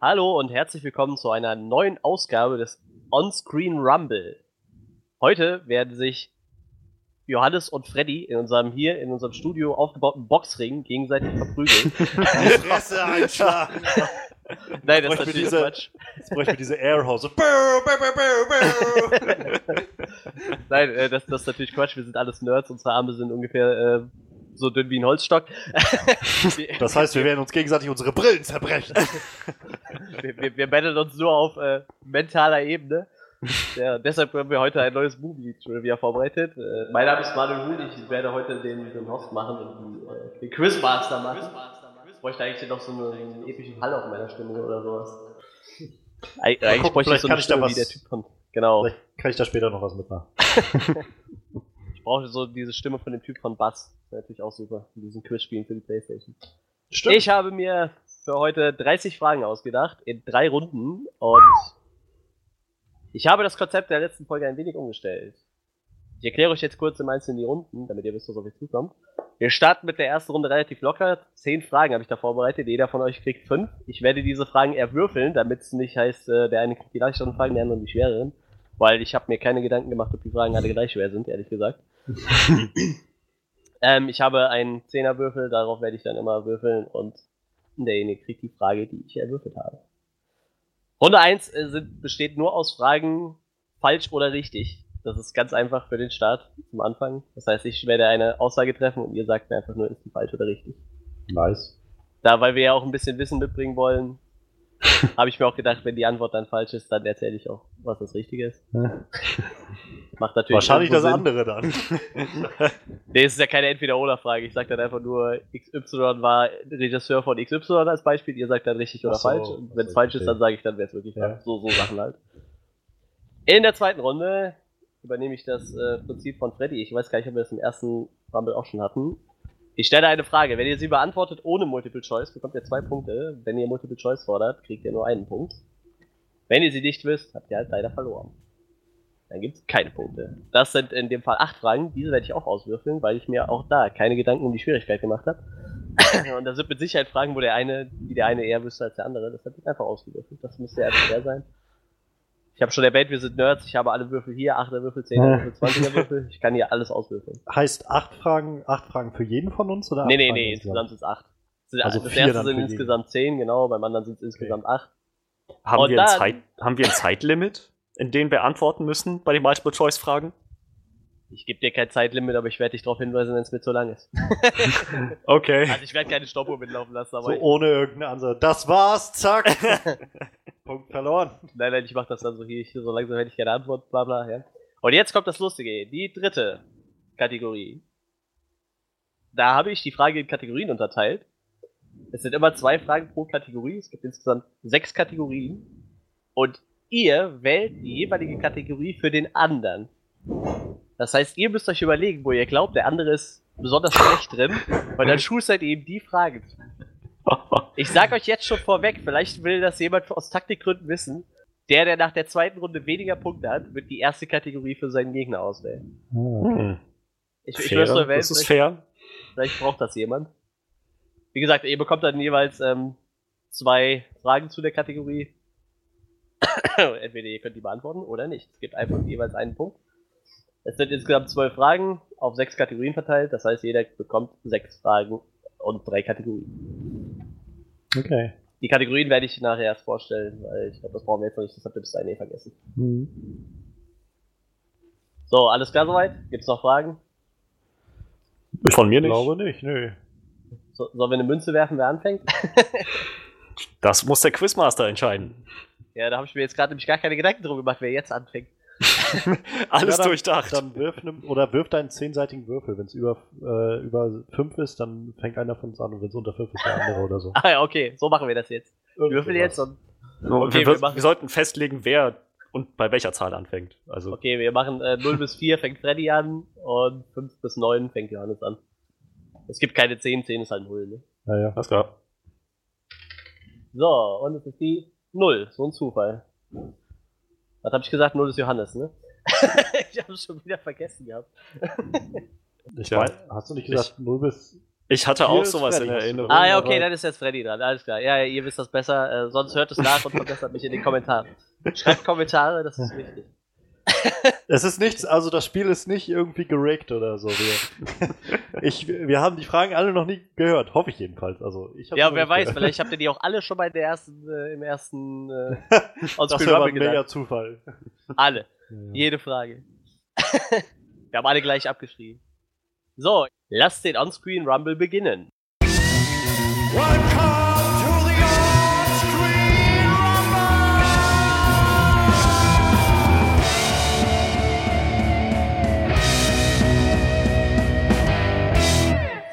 Hallo und herzlich willkommen zu einer neuen Ausgabe des Onscreen Rumble. Heute werden sich Johannes und Freddy in unserem hier in unserem Studio aufgebauten Boxring gegenseitig verprügeln. Die Fresse einschlagen. Nein, das ist diese- Quatsch. Jetzt bräuchte ich diese Airhose. Nein, äh, das, das ist natürlich Quatsch. Wir sind alles Nerds. Unsere Arme sind ungefähr äh, so dünn wie ein Holzstock. Das heißt, wir werden uns gegenseitig unsere Brillen zerbrechen. wir, wir, wir battlen uns nur auf äh, mentaler Ebene. Ja, deshalb haben wir heute ein neues Movie-Trivia vorbereitet. Äh, mein Name ist Manuel Huth. Ich werde heute den, den Host machen und äh, den Quizmaster machen. Ich bräuchte eigentlich noch so einen, einen epischen Hall auf meiner Stimme oder sowas. Eig eigentlich gucken, bräuchte ich so eine Stimme wie was- der Typ von. Genau. Vielleicht kann ich da später noch was mitmachen. Ich brauche so diese Stimme von dem Typ von Bass. Das natürlich auch super. In diesen Quizspielen für die Playstation. Stimmt. Ich habe mir für heute 30 Fragen ausgedacht in drei Runden und ich habe das Konzept der letzten Folge ein wenig umgestellt. Ich erkläre euch jetzt kurz im Einzelnen die Runden, damit ihr wisst, was auf euch zukommt. Wir starten mit der ersten Runde relativ locker. Zehn Fragen habe ich da vorbereitet. Jeder von euch kriegt fünf. Ich werde diese Fragen erwürfeln, damit es nicht heißt, äh, der eine kriegt die leichteren Fragen, der andere die schwereren. Weil ich habe mir keine Gedanken gemacht, ob die Fragen alle gleich schwer sind, ehrlich gesagt. ähm, ich habe einen Zehnerwürfel, darauf werde ich dann immer würfeln und derjenige kriegt die Frage, die ich erwürfelt habe. Runde 1 äh, sind, besteht nur aus Fragen falsch oder richtig. Das ist ganz einfach für den Start zum Anfang. Das heißt, ich werde eine Aussage treffen und ihr sagt mir einfach nur, ist die falsch oder richtig. Nice. Da, weil wir ja auch ein bisschen Wissen mitbringen wollen, habe ich mir auch gedacht, wenn die Antwort dann falsch ist, dann erzähle ich auch, was das Richtige ist. Macht natürlich Wahrscheinlich das Sinn. andere dann. Nee, es ist ja keine Entweder-Oder-Frage. Ich sage dann einfach nur, XY war Regisseur von XY als Beispiel. Ihr sagt dann richtig oder so, falsch. Und wenn es falsch ist, dann sage ich dann, wer es wirklich Ja. So, so Sachen halt. In der zweiten Runde übernehme ich das äh, Prinzip von Freddy. Ich weiß gar nicht, ob wir das im ersten Rumble auch schon hatten. Ich stelle eine Frage. Wenn ihr sie beantwortet ohne Multiple Choice, bekommt ihr zwei Punkte. Wenn ihr Multiple Choice fordert, kriegt ihr nur einen Punkt. Wenn ihr sie nicht wisst, habt ihr halt leider verloren. Dann gibt es keine Punkte. Das sind in dem Fall acht Fragen. Diese werde ich auch auswürfeln, weil ich mir auch da keine Gedanken um die Schwierigkeit gemacht habe. Und da sind mit Sicherheit Fragen, wo der eine, die der eine eher wüsste als der andere. Das wird einfach ausgewürfelt. Das müsste ja schwer sein. Ich habe schon erwähnt, wir sind Nerds. Ich habe alle Würfel hier. 8er Würfel, 10er Würfel, 20er Würfel. Ich kann hier alles auswürfeln. Heißt acht Fragen, acht Fragen für jeden von uns? Oder Nee, nee, Fragen nee. insgesamt? Insgesamt sind es acht. Sind- Also das vier erste dann sind für jeden. insgesamt zehn, genau. Beim anderen sind es insgesamt acht. Haben, Und wir ein Zeit, haben wir ein Zeitlimit, in dem wir antworten müssen bei den Multiple-Choice-Fragen? Ich gebe dir kein Zeitlimit, aber ich werde dich darauf hinweisen, wenn es mir zu lang ist. Okay. Also ich werde keine Stoppuhr mitlaufen lassen, aber So ohne irgendeine Ansage. Das war's, zack. Punkt verloren. Nein, nein, ich mach das dann so hier, so langsam hätte ich keine Antwort, bla bla, ja. Und jetzt kommt das Lustige, die dritte Kategorie. Da habe ich die Frage in Kategorien unterteilt. Es sind immer zwei Fragen pro Kategorie, es gibt insgesamt sechs Kategorien. Und ihr wählt die jeweilige Kategorie für den anderen. Das heißt, ihr müsst euch überlegen, wo ihr glaubt, der andere ist besonders schlecht drin, und dann schustert ihr ihm die Fragen zu. Ich sag euch jetzt schon vorweg, vielleicht will das jemand aus Taktikgründen wissen. Der, der nach der zweiten Runde weniger Punkte hat, wird die erste Kategorie für seinen Gegner auswählen. Hm. Ich, ich Fair, nur erwähnen, das ist vielleicht, fair. vielleicht braucht das jemand. Wie gesagt, ihr bekommt dann jeweils ähm, zwei Fragen zu der Kategorie. Entweder ihr könnt die beantworten oder nicht. Es gibt einfach jeweils einen Punkt. Es sind insgesamt zwölf Fragen auf sechs Kategorien verteilt. Das heißt, jeder bekommt sechs Fragen und drei Kategorien. Okay. Die Kategorien werde ich nachher erst vorstellen, weil ich glaube, das brauchen wir jetzt noch nicht, das habt ihr bis dahin eh vergessen. Hm. So, alles klar soweit? Gibt's noch Fragen? Von mir Ich nicht. glaube nicht, nö. So, sollen wir eine Münze werfen, wer anfängt? Das muss der Quizmaster entscheiden. Ja, da habe ich mir jetzt gerade nämlich gar keine Gedanken drum gemacht, wer jetzt anfängt. Alles Ja, dann- durchdacht. Dann wirf ne, oder wirf deinen zehnseitigen Würfel. Wenn es über, äh, über fünf ist, dann fängt einer von uns an und wenn es unter fünf ist, der andere oder so. Ah ja, okay, so machen wir das jetzt. Ich würfel jetzt und. So, okay, wir, wir wir, wir sollten festlegen, wer und bei welcher Zahl anfängt. Also, Okay, wir machen äh, 0 bis 4 fängt Freddy an und 5 bis 9 fängt Johannes an. Es gibt keine 10, 10 ist halt 0, ne? Naja. alles klar. So, und es ist die 0, so ein Zufall. Was habe ich gesagt? 0 ist Johannes, ne? ich habe es schon wieder vergessen gehabt. Ich Ja. mein, hast du nicht gesagt 0 bis Ich hatte auch sowas Freddy, in Erinnerung. Ah ja, okay, dann ist jetzt Freddy dran. Alles klar. Ja, ja, ihr wisst das besser. Äh, sonst hört es nach und verbessert mich in den Kommentaren. Schreibt Kommentare, das ist wichtig. Es ist nichts, also das Spiel ist nicht irgendwie geregt oder so. Wir, ich, wir haben die Fragen alle noch nie gehört, hoffe ich jedenfalls. Also ich Ja, wer weiß, gehört. vielleicht habt ihr die auch alle schon bei der ersten, äh, im ersten äh, Das wäre ein mega. Zufall. Alle. Ja. Jede Frage. Wir haben alle gleich abgeschrieben. So, lasst den Onscreen Rumble beginnen.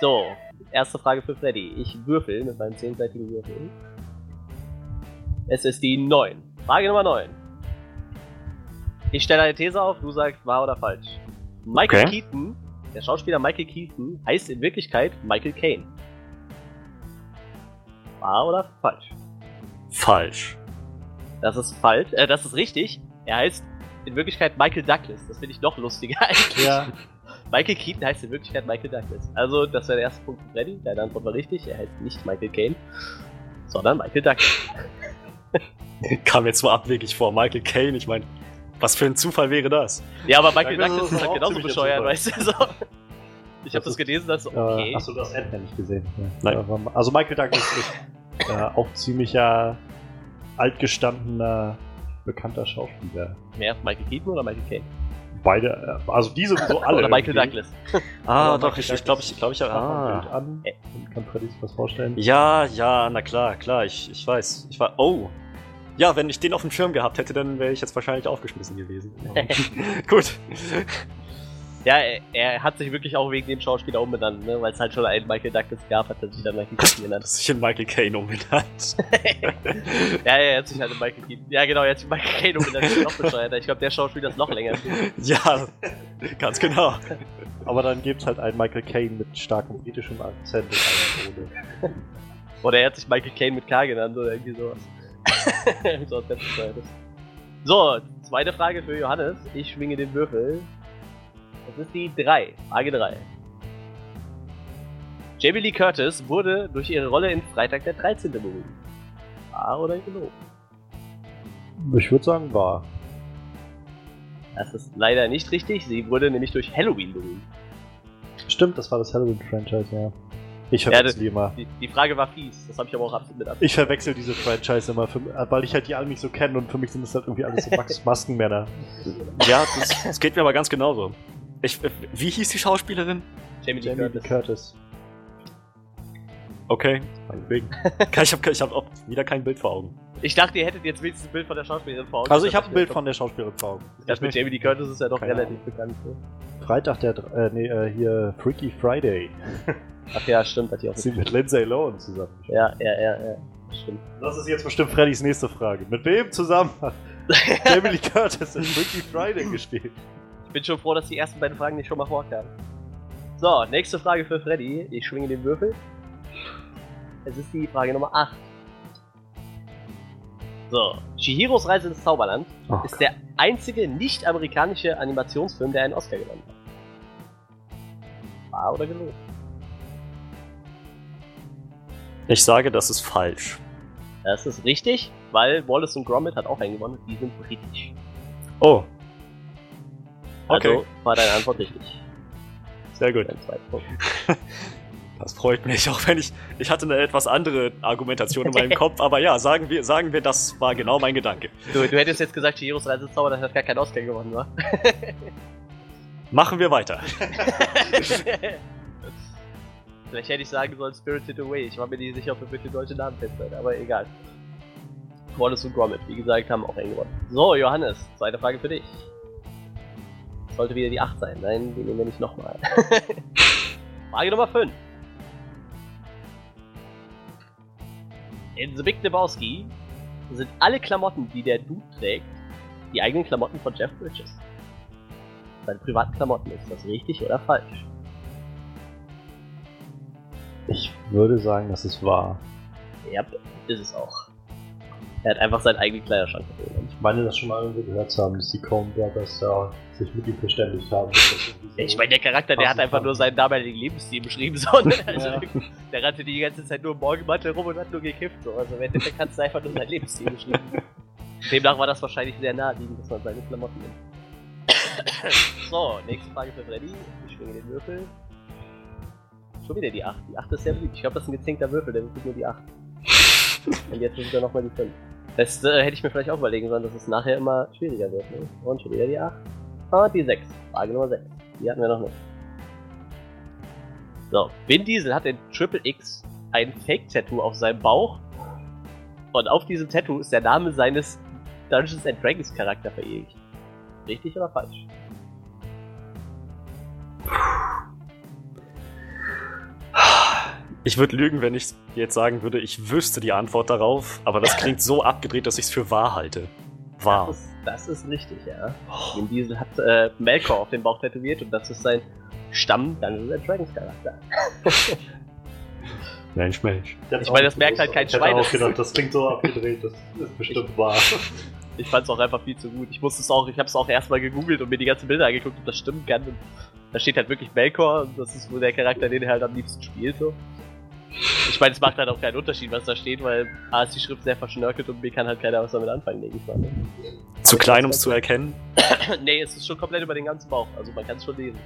So, erste Frage für Freddy. Ich würfel mit meinem zehnseitigen Würfel. Es ist die 9. Frage Nummer 9. Ich stelle eine These auf, du sagst wahr oder falsch. Michael Okay. Keaton, der Schauspieler Michael Keaton, heißt in Wirklichkeit Michael Caine. Wahr oder falsch? Falsch. Das ist falsch. Äh, das ist richtig. Er heißt in Wirklichkeit Michael Douglas. Das finde ich noch lustiger eigentlich. Ja, Michael Keaton heißt in Wirklichkeit Michael Douglas. Also, das wäre der erste Punkt für Freddy. Deine Antwort war richtig. Er heißt nicht Michael Caine, sondern Michael Douglas. Kam jetzt so abwegig vor. Michael Caine, ich meine, was für ein Zufall wäre das? Ja, aber Michael Douglas Douglas ist ist halt auch genauso ziemlich bescheuert, Zufall. weißt du? So. Ich habe Das gelesen, das so, äh, okay. hast du das Ant-Man nicht gesehen? Ja. Nein. Also Michael Douglas ist äh, auch ziemlicher altgestandener, bekannter Schauspieler. Mehr Michael Keaton oder Michael Caine? Beide, also die sowieso alle. oder Michael irgendwie. Douglas. Ah, doch, Michael ich ich glaube, ich, glaub, ich, ein ah. Bild an Äh. und kann Freddy sich was vorstellen. Ja, ja, na klar, klar, ich, ich weiß. Ich war, oh. Ja, wenn ich den auf dem Schirm gehabt hätte, dann wäre ich jetzt wahrscheinlich aufgeschmissen gewesen. Gut. Ja, er, er hat sich wirklich auch wegen dem Schauspieler umbenannt, ne? weil es halt schon einen Michael Douglas gab, hat er sich dann Michael Keaton genannt. Das ist in Michael Caine umbenannt. ja, ja, er hat sich halt in Michael Keaton. Ja, genau, er hat sich Michael Caine umbenannt. Das ist noch bescheuerter. Ich glaube, der Schauspieler ist noch länger. ja, ganz genau. Aber dann gibt's halt einen Michael Caine mit starkem britischem Akzent und einer ohne. Oder er hat sich Michael Caine mit K genannt oder irgendwie sowas. so was ganz bescheuertes. So, zweite Frage für Johannes. Ich schwinge den Würfel. Das ist die 3. Frage 3. Jamie Lee Curtis wurde durch ihre Rolle in Freitag der 13. berühmt. Wahr oder gelogen? Ich würde sagen, war. Das ist leider nicht richtig. Sie wurde nämlich durch Halloween berühmt. Stimmt, das war das Halloween-Franchise, ja. Ich Ja, verwechsel das- die immer. Die, die Frage war fies. Das habe ich aber auch absolut mit Absicht. Ich verwechsel diese Franchise immer, für, weil ich halt die alle nicht so kenne und für mich sind das halt irgendwie alles so Max Maskenmänner. Ja, das, das geht mir aber ganz genauso. Ich, äh, wie hieß die Schauspielerin? Jamie Lee Jamie Curtis. Curtis. Okay, meinetwegen. ich habe ich hab auch wieder kein Bild vor Augen. Ich dachte, ihr hättet jetzt wenigstens ein Bild von der Schauspielerin vor Augen. Also ich Das habe ein Bild von der Schauspielerin vor Augen. dachte, mit Jamie Lee Curtis ist ja doch Keine relativ bekannt. Ne? Freitag der, äh, nee, äh, hier Freaky Friday. Ach ja, stimmt, hat die auch Sie mit Lindsay Lohan zusammen. Ja, ja, ja, ja. Stimmt. Das ist jetzt bestimmt Freddys nächste Frage. Mit wem zusammen hat Jamie Lee Curtis in Freaky Friday gespielt? Bin schon froh, dass die ersten beiden Fragen nicht schon mal vorkamen. So, nächste Frage für Freddy. Ich schwinge den Würfel. Es ist die Frage Nummer 8. So, Chihiros Reise ins Zauberland Oh ist der einzige nicht-amerikanische Animationsfilm, der einen Oscar gewonnen hat. Wahr oder gelogen? Ich sage, das ist falsch. Das ist richtig, weil Wallace und Gromit hat auch einen gewonnen. Die sind britisch. Oh, Also Okay. war deine Antwort richtig. sehr gut. Das freut mich, auch wenn ich. Ich hatte eine etwas andere Argumentation in meinem Kopf, aber ja, sagen wir, sagen wir, das war genau mein Gedanke. Du, du hättest jetzt gesagt, Chihiros Reise ins Zauberland hat gar keinen Oscar gewonnen, wa? Machen wir weiter. Vielleicht hätte ich sagen sollen Spirited Away. Ich war mir nicht sicher, ob wir mit den deutschen Namen fest seid, aber egal. Wallace und Gromit, wie gesagt, haben auch einen gewonnen. So, Johannes, zweite Frage für dich. Sollte wieder die 8 sein. Nein, die nehmen wir nicht nochmal. Frage Nummer 5. In The Big Lebowski sind alle Klamotten, die der Dude trägt, die eigenen Klamotten von Jeff Bridges. Seine privaten Klamotten. Ist das richtig oder falsch? Ich würde sagen, das ist wahr. Ja, ist es auch. Er hat einfach seinen eigenen Kleiderschrank geholt. meine das schon mal irgendwo gehört zu haben, dass die Coen Brothers ja sich mit ihm verständigt haben. Ich meine, der Charakter, der hat einfach nur seinen damaligen Lebensstil beschrieben. So, ne? also, Ja. Der rannte die ganze Zeit nur im Morgenmantel rum und hat nur gekifft. So. Also im Endeffekt hat es einfach nur seinen Lebensstil beschrieben. Demnach war das wahrscheinlich sehr naheliegend, dass man seine Klamotten nimmt. so, nächste Frage für Freddy. Ich schwinge den Würfel. Schon wieder die 8. Die 8 ist sehr beliebt. Ich glaube, das ist ein gezinkter Würfel, der würfelt nur die 8. Und jetzt ist er nochmal die 5. Das äh, hätte ich mir vielleicht auch überlegen sollen, dass es nachher immer schwieriger wird. Ne? Und schon wieder die 8. Und die 6. Frage Nummer 6. Die hatten wir noch nicht. So, Vin Diesel hat in Triple X ein Fake-Tattoo auf seinem Bauch. Und auf diesem Tattoo ist der Name seines Dungeons and Dragons Charakter verewigt. Richtig oder falsch? Ich würde lügen, wenn ich jetzt sagen würde, ich wüsste die Antwort darauf, aber das klingt so abgedreht, dass ich es für wahr halte. Wahr. Das ist, das ist richtig, ja. Vin Diesel hat äh, Melkor auf dem Bauch tätowiert und das ist sein Stamm Dungeons Dragons Charakter. Mensch, Mensch. Ich, Ich meine, das merkt halt kein ich hätte Schwein. auch gedacht, das klingt so abgedreht, das ist bestimmt wahr. Ich fand es auch einfach viel zu gut. Ich musste es auch, ich habe es auch erstmal gegoogelt und mir die ganzen Bilder angeguckt, ob das stimmen kann. Und da steht halt wirklich Melkor und das ist wohl der Charakter, den er halt am liebsten spielt. So. Ich meine, es macht halt auch keinen Unterschied, was da steht, weil A ist die Schrift sehr verschnörkelt und B kann halt keiner was damit anfangen, denke ich mal. Ne? Zu klein, um es zu erkennen. nee, es ist schon komplett über den ganzen Bauch, also man kann es schon lesen.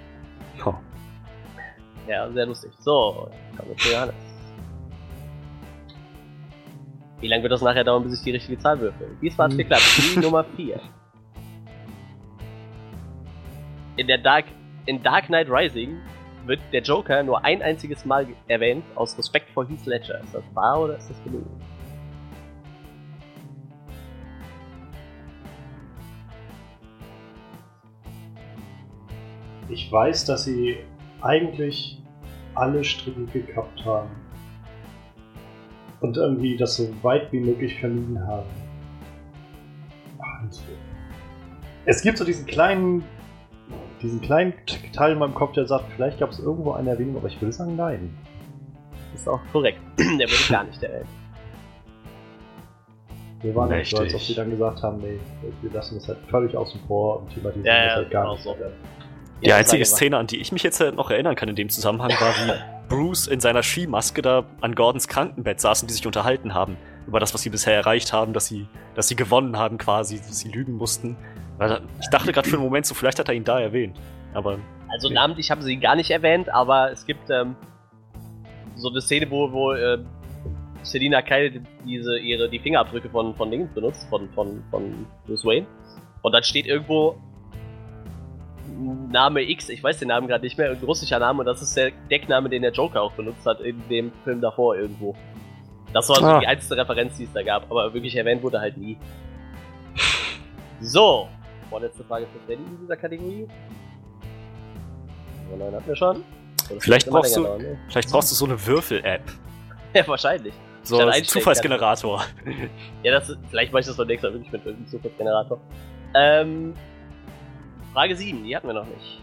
Oh. Ja, sehr lustig. So, kommen wir zu Johannes. Wie lange wird das nachher dauern, bis ich die richtige Zahl würfel? Diesmal hat's Hm. geklappt. Die Nummer 4. In der Dark, in Dark Knight Rising wird der Joker nur ein einziges Mal erwähnt, aus Respekt vor Heath Ledger. Ist das wahr oder ist das gelogen? Ich weiß, dass sie eigentlich alle Stricke gekappt haben. Und irgendwie das so weit wie möglich vermieden haben. Und es gibt so diesen kleinen, diesen kleinen Teil in meinem Kopf, der sagt, vielleicht gab es irgendwo eine Erwähnung, aber ich will sagen nein. Ist auch korrekt. der wird gar nicht erwähnt. Wir waren nicht so, als ob sie dann gesagt haben, nee, wir lassen das halt völlig außen vor und thematisieren Ja, das ja, halt gar genau nicht. so. Die einzige. Szene, an die ich mich jetzt äh, noch erinnern kann in dem Zusammenhang, war, wie Bruce in seiner Skimaske da an Gordons Krankenbett saß und die sich unterhalten haben über das, was sie bisher erreicht haben, dass sie, dass sie gewonnen haben quasi, dass sie lügen mussten. Ich dachte gerade für einen Moment so, vielleicht hat er ihn da erwähnt. Aber Also namentlich haben sie ihn gar nicht erwähnt, aber es gibt ähm, so eine Szene, wo, wo ähm, Selina Kyle diese ihre die Fingerabdrücke von von Dingen benutzt, von von von Bruce Wayne. Und dann steht irgendwo Name X, ich weiß den Namen gerade nicht mehr, ein russischer Name und das ist der Deckname, den der Joker auch benutzt hat in dem Film davor irgendwo. Das war so Ah. die einzige Referenz, die es da gab, aber wirklich erwähnt wurde halt nie. So, vorletzte Frage für Freddy in dieser Kategorie. Nummer 9 hatten wir schon. Vielleicht brauchst du- dauern, ne? vielleicht brauchst du so eine Würfel-App. Ja, wahrscheinlich. So ein Zufallsgenerator. Ja, das vielleicht mache ich das beim nächsten Mal wirklich mit irgendeinem Zufallsgenerator. Ähm, Frage 7, die hatten wir noch nicht.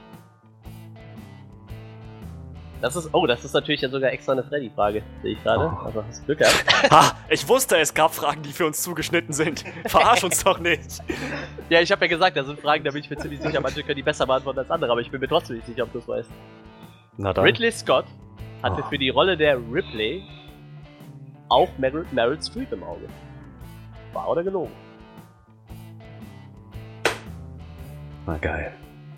Das ist, oh, das ist natürlich ja sogar extra eine Freddy-Frage, sehe ich gerade. Oh. Also hast du Glück gehabt. Ha! Ich wusste, es gab Fragen, die für uns zugeschnitten sind. Verarsch uns doch nicht. ja, ich habe ja gesagt, da sind Fragen, da bin ich mir ziemlich sicher, manche können die besser beantworten als andere, aber ich bin mir trotzdem nicht sicher, ob du es weißt. Na dann. Ridley Scott hatte Oh. für die Rolle der Ripley auch Meryl, Meryl Streep im Auge. Wahr oder gelogen? Na geil.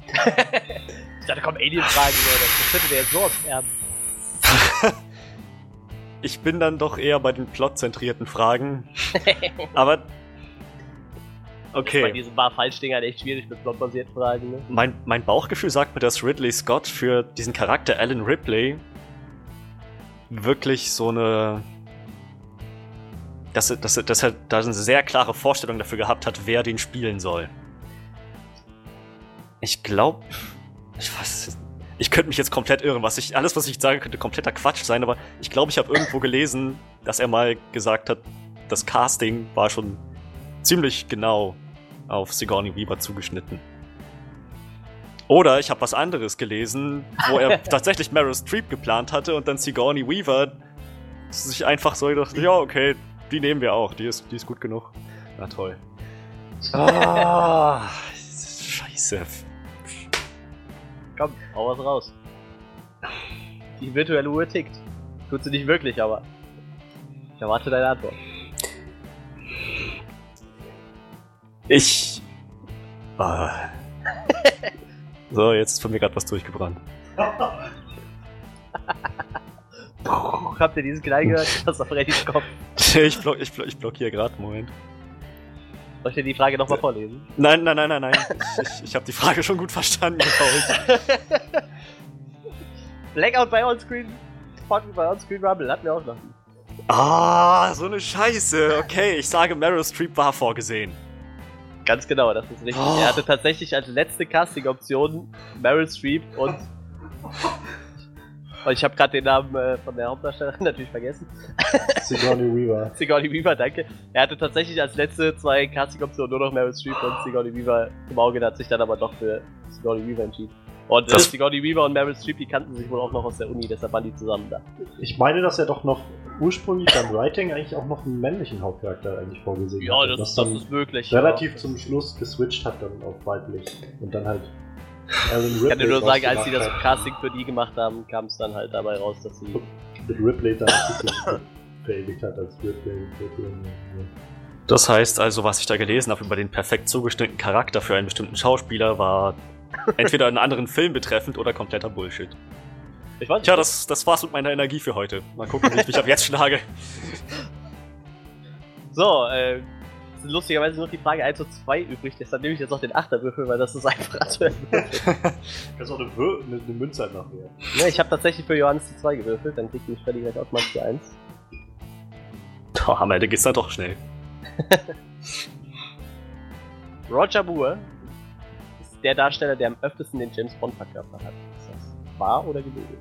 Ich dachte, komm, Alien-Fragen, das könnte der jetzt so ausfärben. Ich bin dann doch eher bei den plotzentrierten Fragen. Aber. Bei Okay. diesen Wahr-Falsch-Dingern echt schwierig mit plotbasierten Fragen, ne? Mein, mein Bauchgefühl sagt mir, dass Ridley Scott für diesen Charakter Alan Ripley wirklich so eine. Dass dass, dass er da eine sehr klare Vorstellung dafür gehabt hat, wer den spielen soll. Ich glaube. Ich weiß. Ich könnte mich jetzt komplett irren. Was ich, alles, was ich sage, könnte kompletter Quatsch sein, aber ich glaube, ich habe irgendwo gelesen, dass er mal gesagt hat, das Casting war schon ziemlich genau auf Sigourney Weaver zugeschnitten. Oder ich habe was anderes gelesen, wo er tatsächlich Meryl Streep geplant hatte und dann Sigourney Weaver sich einfach so gedacht, ja, okay, die nehmen wir auch, die ist, die ist gut genug. Na toll. Ah, scheiße. Komm, hau was raus. Die virtuelle Uhr tickt. Tut sie nicht wirklich, aber. Ich erwarte deine Antwort. Ich. Ah. So, jetzt ist von mir gerade was durchgebrannt. Habt ihr diesen Knall gehört? Das ist auf Reddys Kopf. Ich, block, ich, block, ich blockiere gerade, Moment. Soll ich dir die Frage nochmal vorlesen? Nein, nein, nein, nein, nein. Ich, ich, habe die Frage schon gut verstanden. Blackout bei Onscreen. Fucking bei Onscreen Rumble. Hatten wir auch noch. Ah, so eine Scheiße. Okay, ich sage, Meryl Streep war vorgesehen. Ganz genau, das ist richtig. Oh. Er hatte tatsächlich als letzte Casting-Option Meryl Streep und. und ich habe gerade den Namen äh, von der Hauptdarstellerin natürlich vergessen. Sigourney Weaver. Sigourney Weaver, danke. Er hatte tatsächlich als letzte zwei Casting-Optionen nur noch Meryl Streep und Sigourney Weaver im Auge, hat sich dann aber doch für Sigourney Weaver entschieden. Und äh, Sigourney Weaver und Meryl Streep, die kannten sich wohl auch noch aus der Uni, deshalb waren die zusammen da. Ich meine, dass er doch noch ursprünglich beim Writing eigentlich auch noch einen männlichen Hauptcharakter eigentlich vorgesehen Ja, hatte, das, das ist möglich. relativ ja. zum Schluss geswitcht hat dann auf weiblich und dann halt Ich kann dir nur sagen, als sie das hat. Casting für die gemacht haben, kam es dann halt dabei raus, dass sie. mit Ripley dann verewigt hat als Ripley. Ripley Das heißt also, was ich da gelesen habe über den perfekt zugeschnittenen Charakter für einen bestimmten Schauspieler, war entweder einen anderen Film betreffend oder kompletter Bullshit. Ich weiß nicht. Tja, das, das war's mit meiner Energie für heute. Mal gucken, wie ich mich ab jetzt schlage. So, äh. Sind lustigerweise nur die Frage 1 und 2 übrig, deshalb nehme ich jetzt noch den Achterwürfel, weil das ist einfacher zu erwürfeln. Kannst auch eine, Wür eine, eine Münze einfach wählen. Ja, ich habe tatsächlich für Johannes die 2 gewürfelt, dann kriegt mich Freddy gleich automatisch die 1. Oh, am Ende geht's dann doch schnell. Roger Moore ist der Darsteller, der am öftesten den James Bond verkörpert hat. Ist das wahr oder gelogen?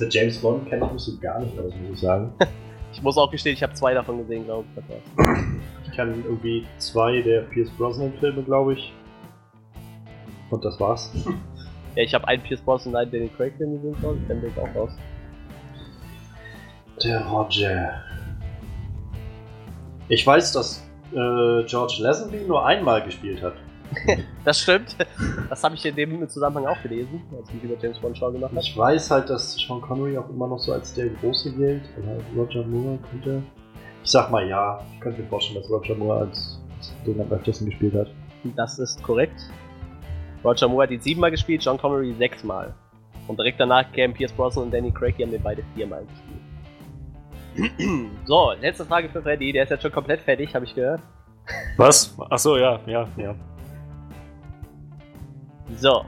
Der James Bond kenne ich mich so gar nicht aus, muss ich sagen. Ich muss auch gestehen, ich habe zwei davon gesehen, glaube ich. Ich kenne irgendwie zwei der Pierce Brosnan-Filme, glaube ich. Und das war's. Ja, ich habe einen Pierce Brosnan und einen Danny Craig Film gesehen, glaube ich. Dann bin ich auch raus. Der Roger. Ich weiß, dass äh, George Lazenby nur einmal gespielt hat. Das stimmt. Das habe ich in dem Zusammenhang auch gelesen, als ich mich über James Bond schlau gemacht habe. Ich weiß halt, dass Sean Connery auch immer noch so als der Große gilt. Und halt Roger Moore könnte. Ich sag mal ja. Ich könnte mir vorstellen, dass Roger Moore als, als den am öftesten gespielt hat. Das ist korrekt. Roger Moore hat ihn siebenmal gespielt, John Connery sechsmal. Und direkt danach kämen Pierce Brosnan und Danny Craig, die haben den beide viermal gespielt. so, letzte Frage für Freddy, der ist jetzt schon komplett fertig, habe ich gehört. Was? Ach so, ja, ja, ja. So.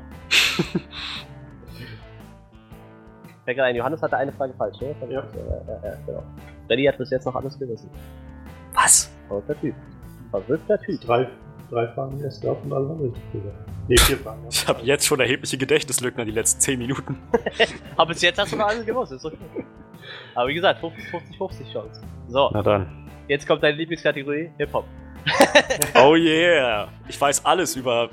Fällt gerade ein, Johannes hatte eine Frage falsch, ne? Ja. Ja, ja, ja, genau. Freddy hat bis jetzt noch alles gerissen. Was? Verrückter Typ. Verrückter Typ. Drei, drei Fragen erst gehabt und alle waren richtig gesagt. Ne, vier Fragen. ja. Ich habe jetzt schon erhebliche Gedächtnislücken an die letzten 10 Minuten. Aber bis jetzt hast du noch alles gewusst, ist okay. Aber wie gesagt, 50-50 Chance. So, Na dann. jetzt kommt deine Lieblingskategorie, Hip-Hop. Oh yeah! Ich weiß alles über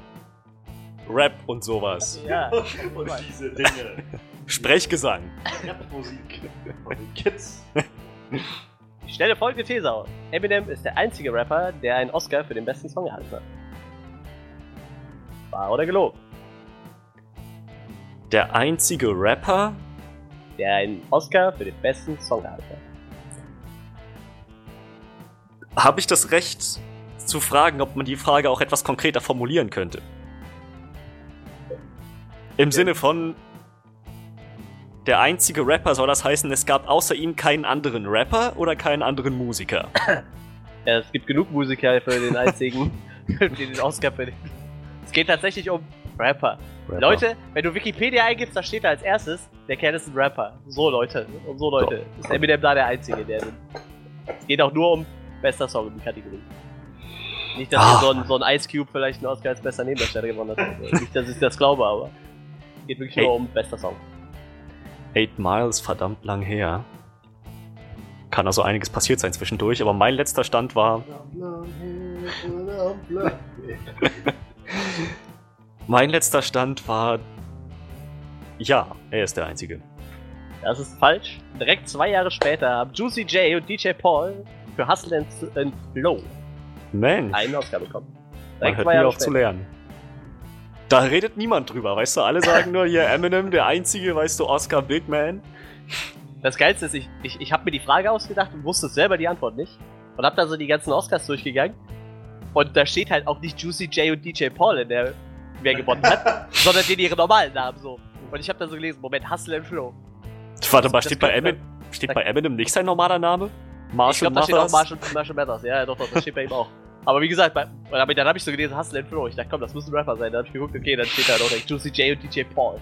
Rap und sowas. Ja. Und diese Dinge. Sprechgesang. Rapmusik. Von den Kids. Ich stelle folgende These auf. Eminem ist der einzige Rapper, der einen Oscar für den besten Song erhalten hat. Wahr oder gelogen? Der einzige Rapper? Der einen Oscar für den besten Song erhalten hat. Habe ich das Recht zu fragen, ob man die Frage auch etwas konkreter formulieren könnte? Im Sinne von der einzige Rapper soll das heißen, es gab außer ihm keinen anderen Rapper oder keinen anderen Musiker. Ja, es gibt genug Musiker für den einzigen, für den Oscar für den. Es geht tatsächlich um Rapper. Rapper. Leute, wenn du Wikipedia eingibst, da steht da als erstes, der Kerl ist ein Rapper. So Leute, um so Leute. Ist Eminem da der Einzige, der den. Es geht auch nur um bester Song in die Kategorie. Nicht, dass Ah. so ein, so ein Ice Cube vielleicht einen Oscar als bester Nebendarsteller gewonnen hat. Nicht, dass ich das glaube, aber. Geht wirklich Hey. nur um bester Song. Eight Miles, verdammt lang her. Kann also einiges passiert sein zwischendurch, aber mein letzter Stand war, mein letzter Stand war, ja, er ist der Einzige. Das ist falsch. Direkt zwei Jahre später haben Juicy J und DJ Paul für Hustle and, and Flow Mensch, einen Oscar bekommen. man Direkt hört zwei nie auf zu später. lernen. Da redet niemand drüber, weißt du? Alle sagen nur, hier Eminem, der einzige, weißt du, Oscar Big Man. Das Geilste ist, ich, ich, ich habe mir die Frage ausgedacht und wusste selber die Antwort nicht. Und hab da so die ganzen Oscars durchgegangen. Und da steht halt auch nicht Juicy J und DJ Paul in der, wer gewonnen hat, sondern den ihre normalen Namen so. Und ich habe da so gelesen, Moment, Hustle and Flow. Warte mal, steht bei, Eminem, steht bei Eminem nicht sein normaler Name? ich Marshall glaube, da steht auch Mathers? Marshall, Marshall Mathers. Ja, ja, doch, doch, das steht bei ihm auch. Aber wie gesagt, bei, aber dann habe ich so gelesen, Hustle and Flow. Ich dachte, komm, das muss ein Rapper sein. Dann hab ich geguckt, okay, dann steht da noch Juicy J und DJ Paul.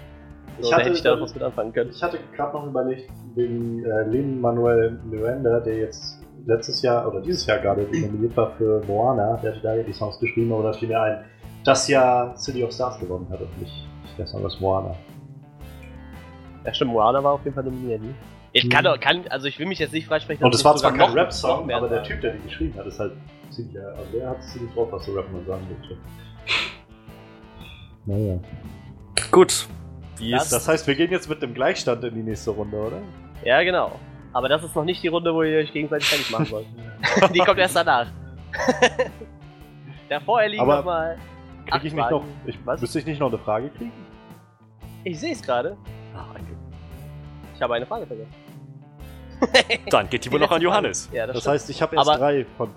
So, Ich da hatte- hätte ich da noch was mit anfangen können. Ich hatte gerade noch überlegt, wegen äh, Lin Manuel Miranda, der jetzt letztes Jahr oder dieses Jahr gerade nominiert war für Moana, der hatte da ja die Songs geschrieben, aber da fiel mir ein, das Jahr City of Stars gewonnen hat und nicht, nicht der Song aus Moana. Ja, stimmt, Moana war auf jeden Fall nominiert. ne? Ich kann, doch- kann, also ich will mich jetzt nicht freisprechen. Und dass es war zwar kein Rap-Song, aber der. Typ, der die geschrieben hat, ist halt ziemlich, also der hat es ziemlich drauf, was so Rappen und sagen möchte. Naja. Gut. Wie Das- ist Das heißt, wir gehen jetzt mit dem Gleichstand in die nächste Runde, oder? Ja, genau. Aber das ist noch nicht die Runde, wo ihr euch gegenseitig fertig machen wollt. die kommt erst danach. Davor liegen Aber nochmal. Krieg ich nicht noch, ich, Was? müsste ich nicht noch eine Frage kriegen? Ich sehe es gerade. Ach, Glück. Ich habe eine Frage vergessen. Dann geht die wohl noch an Johannes. Ja, das, Das heißt, ich habe erst Aber- drei von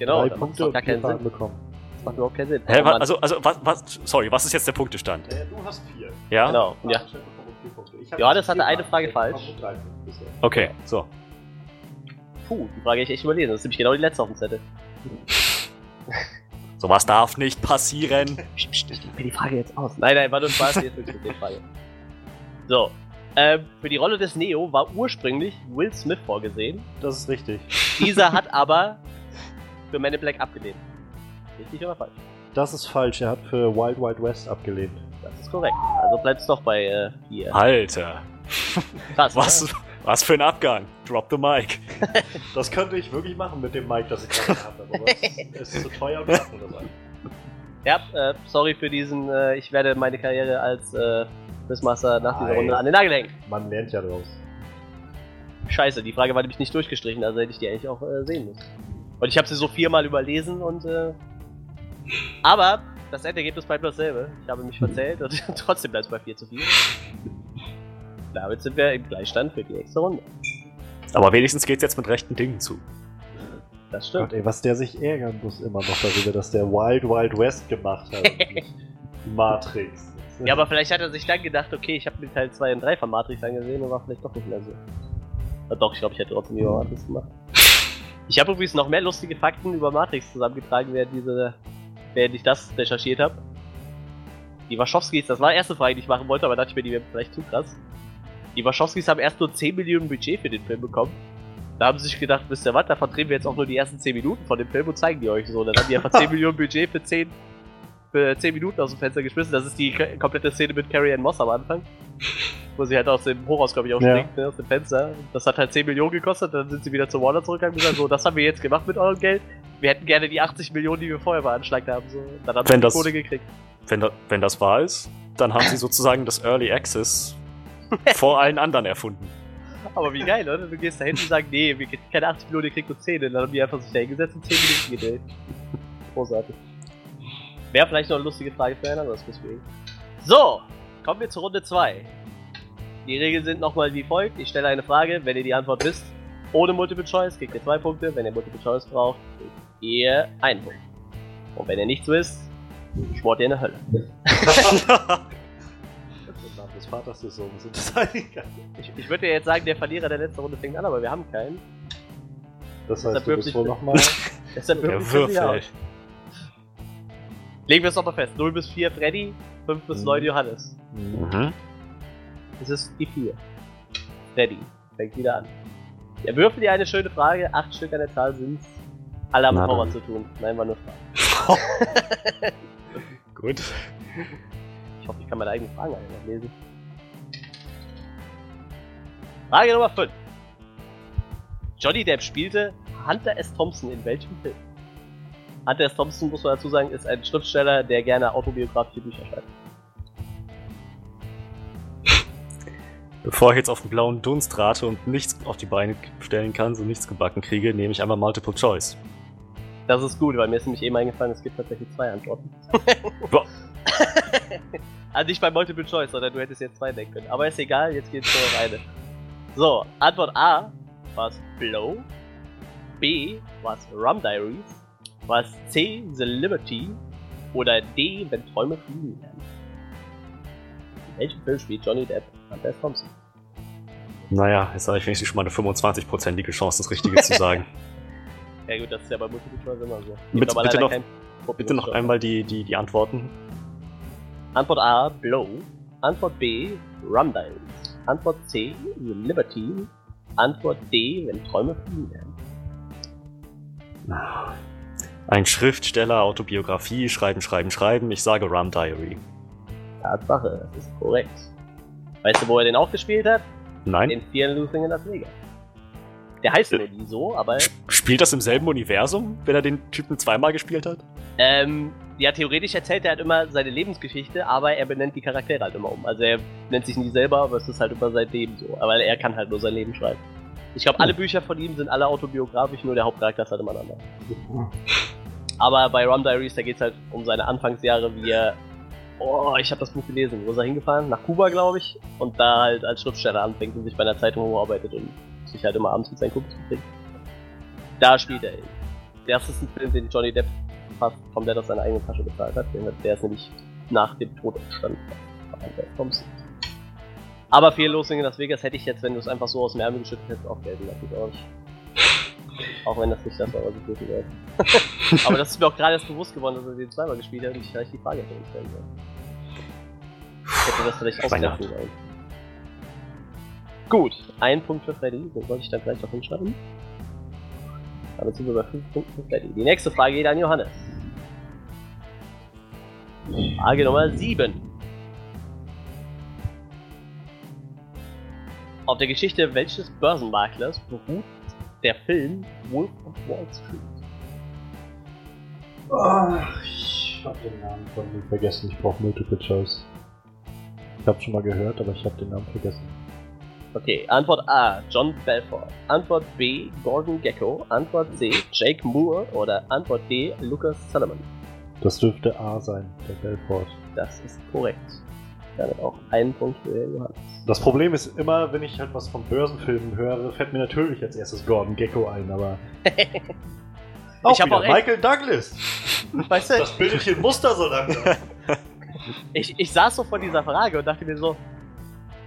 genau, drei Punkte und gar keinen Sinn. bekommen. Das macht überhaupt keinen Sinn. Hä, wa- also, also, was, was, sorry, was ist jetzt der Punktestand? Äh, du hast vier. Ja? Genau, ja. Johannes hatte eine Frage falsch. Okay, so. Puh, die Frage hab ich echt überlesen. Das ist nämlich genau die letzte auf dem Zettel. Sowas darf nicht passieren. Psst, psst, ich leg mir die Frage jetzt aus. Nein, nein, war nur Spaß, jetzt wirklich mit der Frage. So. Ähm, für die Rolle des Neo war ursprünglich Will Smith vorgesehen. Das ist richtig. Dieser hat aber für Men in Black abgelehnt. Richtig oder falsch? Das ist falsch. Er hat für Wild Wild West abgelehnt. Das ist korrekt. Also bleibt es doch bei äh, vier. Alter. Krass. Was, oder? was für ein Abgang. Drop the mic. Das könnte ich wirklich machen mit dem Mic, das ich gerade habe. Aber es ist zu teuer und an. Ja, äh, sorry für diesen. Äh, ich werde meine Karriere als äh, Quizmaster nach dieser Nein. Runde an den Nagel hängen. Man lernt ja draus. Scheiße, die Frage war nämlich nicht durchgestrichen, also hätte ich die eigentlich auch äh, sehen müssen. Und ich habe sie so viermal überlesen und. Äh, aber das Endergebnis bleibt dasselbe. Ich habe mich verzählt und trotzdem bleibt es bei 4 zu 4. Damit sind wir im Gleichstand für die nächste Runde. Aber wenigstens geht's jetzt mit rechten Dingen zu. Das stimmt. Gott, ey, was der sich ärgern muss immer noch darüber, dass der Wild Wild West gemacht hat. Matrix. Ja, aber vielleicht hat er sich dann gedacht, okay, ich habe mir Teil 2 und 3 von Matrix angesehen und war vielleicht doch nicht mehr so. Ja, doch, ich glaube, ich hätte trotzdem lieber Matrix gemacht. Ich habe übrigens noch mehr lustige Fakten über Matrix zusammengetragen, während, diese, während ich das recherchiert habe. Die Wachowskis, das war die erste Frage, die ich machen wollte, aber dachte ich mir, die wäre vielleicht zu krass. Die Wachowskis haben erst nur 10 Millionen Budget für den Film bekommen. Da haben sie sich gedacht, wisst ihr was, da verdrehen wir jetzt auch nur die ersten 10 Minuten von dem Film und zeigen die euch so. Dann haben die einfach 10 Millionen Budget für 10, für 10 Minuten aus dem Fenster geschmissen. Das ist die komplette Szene mit Carrie Ann Moss am Anfang. Wo sie halt aus dem Hochhaus, glaube ich, auch Ja. springt, ne, aus dem Fenster. Das hat halt 10 Millionen gekostet, dann sind sie wieder zu Warner zurückgegangen und gesagt, so, das haben wir jetzt gemacht mit eurem Geld. Wir hätten gerne die 80 Millionen, die wir vorher veranschlagt haben. So. Dann haben Wenn sie die das- Kohle gekriegt. Wenn, da, wenn das wahr ist, dann haben sie sozusagen das Early Access vor allen anderen erfunden. Aber wie geil, oder? Du gehst da hin und sagst, nee, wir kriegen keine 80 Millionen, ihr kriegt nur 10. Und dann haben die einfach sich da hingesetzt und 10 Minuten gedreht. Großartig. Wäre vielleicht noch eine lustige Frage für ein anderes Deswegen. So, kommen wir zur Runde 2. Die Regeln sind nochmal wie folgt. Ich stelle eine Frage, wenn ihr die Antwort wisst, ohne Multiple Choice kriegt ihr zwei Punkte. Wenn ihr Multiple Choice braucht, kriegt ihr einen Punkt. Und wenn ihr nichts wisst, schmort ihr in der Hölle. Im Namen des Vaters des Sohnes und des Heiligen Geistes. Ich, ich würde ja jetzt sagen, der Verlierer der letzten Runde fängt an, aber wir haben keinen. Das Deshalb heißt, du wirklich- bist wohl nochmal. Deshalb wir sie Würfel. aus. Legen wir es doch mal fest. 0 bis 4 Freddy, 5 bis Mhm. 9 Johannes. Mhm. Es ist die 4. Freddy fängt wieder an. Er würfelt dir eine schöne Frage. 8 Stück an der Zahl sind Alle haben mit Horror zu tun. Nein, war nur Spaß. Gut. Ich hoffe, ich kann meine eigenen Fragen alle noch lesen. Frage Nummer 5. Johnny Depp spielte Hunter S. Thompson in welchem Film? Hunter S. Thompson, muss man dazu sagen, ist ein Schriftsteller, der gerne autobiografische Bücher schreibt. Bevor ich jetzt auf den blauen Dunst rate und nichts auf die Beine stellen kann, so nichts gebacken kriege, nehme ich einfach Multiple Choice. Das ist gut, weil mir ist nämlich eben eingefallen, es gibt tatsächlich zwei Antworten. Also nicht bei Multiple Choice, sondern du hättest jetzt zwei denken können. Aber ist egal, jetzt geht's nur noch eine. So, Antwort A war Blow. B war Rum Diaries. War C The Liberty. Oder D, wenn Träume fliegen werden. In welchem Film spielt Johnny Depp Beth Thompson? Naja, jetzt habe ich wenigstens schon mal eine 25%ige Chance, das Richtige zu sagen. Ja gut, das ist ja bei Multiple Choice immer so. Bitte, bitte noch, bitte noch einmal die, die, die Antworten. Antwort A, Blow. Antwort B, Rum Diaries. Antwort C, The Liberty. Antwort D, wenn Träume fliegen werden. Ein Schriftsteller, Autobiografie, schreiben, schreiben, schreiben. Ich sage Rum Diary. Tatsache, das ist korrekt. Weißt du, wo er den auch gespielt hat? Nein? In Fear and Loathing in Las Vegas. Der heißt nur nie so, aber Sp- Spielt das im selben Universum, wenn er den Typen zweimal gespielt hat? ähm, ja, theoretisch erzählt er halt immer seine Lebensgeschichte, aber er benennt die Charaktere halt immer um. Also er nennt sich nie selber, aber es ist halt immer sein Leben so. Aber er kann halt nur sein Leben schreiben. Ich glaube, alle Bücher von ihm sind alle autobiografisch, nur der Hauptcharakter ist halt immer ein anderer. Aber bei Rum Diaries, da geht es halt um seine Anfangsjahre, wie er. Oh, ich habe das Buch gelesen. Wo ist er hingefahren? Nach Kuba, glaube ich. Und da halt als Schriftsteller anfängt und sich bei einer Zeitung hocharbeitet und sich halt immer abends mit seinen Kumpels verbringt. Da spielt er ihn. Das ist ein Film, den Johnny Depp fast komplett aus seiner eigenen Tasche bezahlt hat. Der ist nämlich nach dem Tod entstanden. Aber fehllos in Las Vegas hätte ich jetzt, wenn du es einfach so aus dem Ärmel geschüttet hättest, auch gelten lassen, glaube ich. Auch wenn das nicht das war, was ich wissen wollte. Aber das ist mir auch gerade erst bewusst geworden, dass er den zweimal gespielt hat und ich vielleicht die Frage hätte stellen sollen. Ich hätte das vielleicht ausgrenzen sollen. Gut, ein Punkt für Freddy, den wollte ich dann gleich noch hinschreiben. Damit sind wir bei 5 Punkten für Freddy. Die nächste Frage geht an Johannes. Frage Nummer 7. Auf der Geschichte welches Börsenmaklers beruht der Film Wolf of Wall Street? Ach, ich hab den Namen von ihm vergessen. Ich brauche Multiple Choice. Ich hab's schon mal gehört, aber ich hab den Namen vergessen. Okay, Antwort A, John Belfort. Antwort B, Gordon Gecko. Antwort C, Jake Moore. Oder Antwort D, Lucas Solomon. Das dürfte A sein, der Belfort. Das ist korrekt. Damit auch ein Punkt für Johannes. Das Problem ist immer, wenn ich halt was von Börsenfilmen höre, fällt mir natürlich als erstes Gordon Gecko ein, aber. auch Ich hab wieder auch echt- Michael Douglas. Weißt du, Das Bildchen Muster so langsam. ich, ich saß so vor dieser Frage und dachte mir so,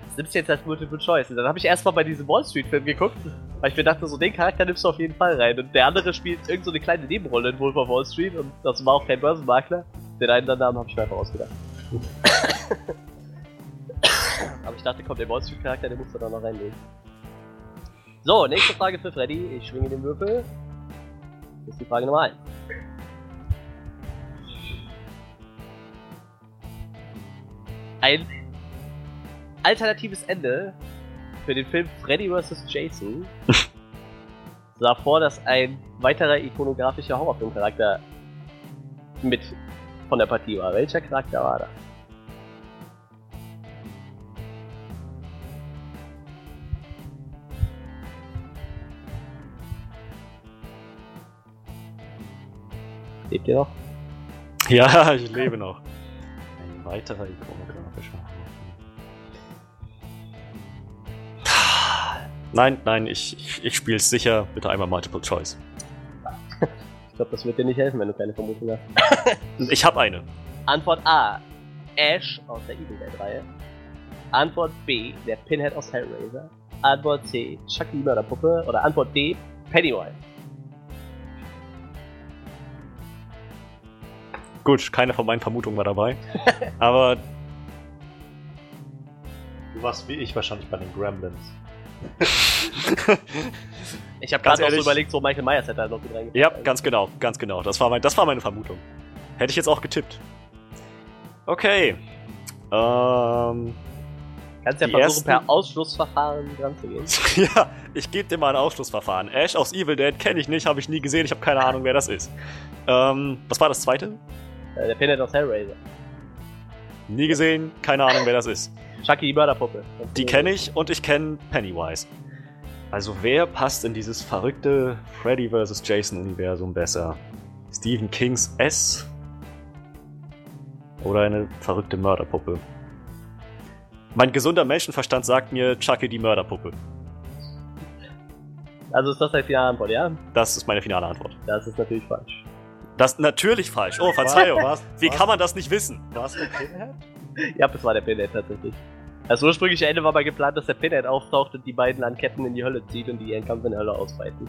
was nimmst du jetzt als Multiple Choice? Und dann habe ich erstmal bei diesem Wall Street Film geguckt, weil ich mir dachte, so den Charakter nimmst du auf jeden Fall rein. Und der andere spielt irgend so eine kleine Nebenrolle in Wolf of Wall Street und das war auch kein Börsenmakler. Den einen der Namen habe ich mir einfach ausgedacht. Ich dachte, komm, der Wall Street Charakter, den musst du da noch reinlegen. So, nächste Frage für Freddy. Ich schwinge den Würfel. Das ist die Frage Nummer 1. Ein alternatives Ende für den Film Freddy vs. Jason sah vor, dass ein weiterer ikonografischer Horrorfilmcharakter mit von der Partie war. Welcher Charakter war das? Lebt ihr noch? Ja, ich lebe noch. Ein weiterer ikonografischer. Nein, nein, ich, ich, ich spiele es sicher. Bitte einmal Multiple Choice. Ich glaube, das wird dir nicht helfen, wenn du keine Vermutung hast. Ich habe eine. Antwort A. Ash aus der Evil Dead Reihe. Antwort B. Der Pinhead aus Hellraiser. Antwort C. Chucky Mörderpuppe. Oder Antwort D. Pennywise. Gut, keine von meinen Vermutungen war dabei. Aber Du warst wie ich wahrscheinlich bei den Gremlins. Ich habe Ganz gerade auch so überlegt, so Michael Myers hätte da noch mit reingepackt. ja, Also, ganz genau, ganz genau. Das war, mein, das war meine Vermutung. Hätte ich jetzt auch getippt. Okay. Ähm, Kannst ja versuchen, ersten- per Ausschlussverfahren dran zu gehen. ja, ich gebe dir mal ein Ausschlussverfahren. Ash aus Evil Dead kenne ich nicht, habe ich nie gesehen, ich habe keine Ahnung, wer das ist. Ähm, was war das zweite? Äh, der Pinhead aus Hellraiser. Nie gesehen, keine Ahnung, wer das ist. Chucky, die Mörderpuppe. Die kenne ich und ich kenne Pennywise. Also wer passt in dieses verrückte Freddy vs. Jason-Universum besser? Stephen Kings S oder eine verrückte Mörderpuppe? Mein gesunder Menschenverstand sagt mir Chucky die Mörderpuppe. Also ist das deine finale Antwort, ja? Das ist meine finale Antwort. Das ist natürlich falsch. Das ist natürlich falsch. Oh, Verzeihung. Was? Wie Was? kann man das nicht wissen? Was mit Pinhead? Ja, das war der Pinhead tatsächlich. Das ursprüngliche Ende war mal geplant, dass der Pinhead auftaucht und die beiden an Ketten in die Hölle zieht und die ihren Kampf in der Hölle ausweiten.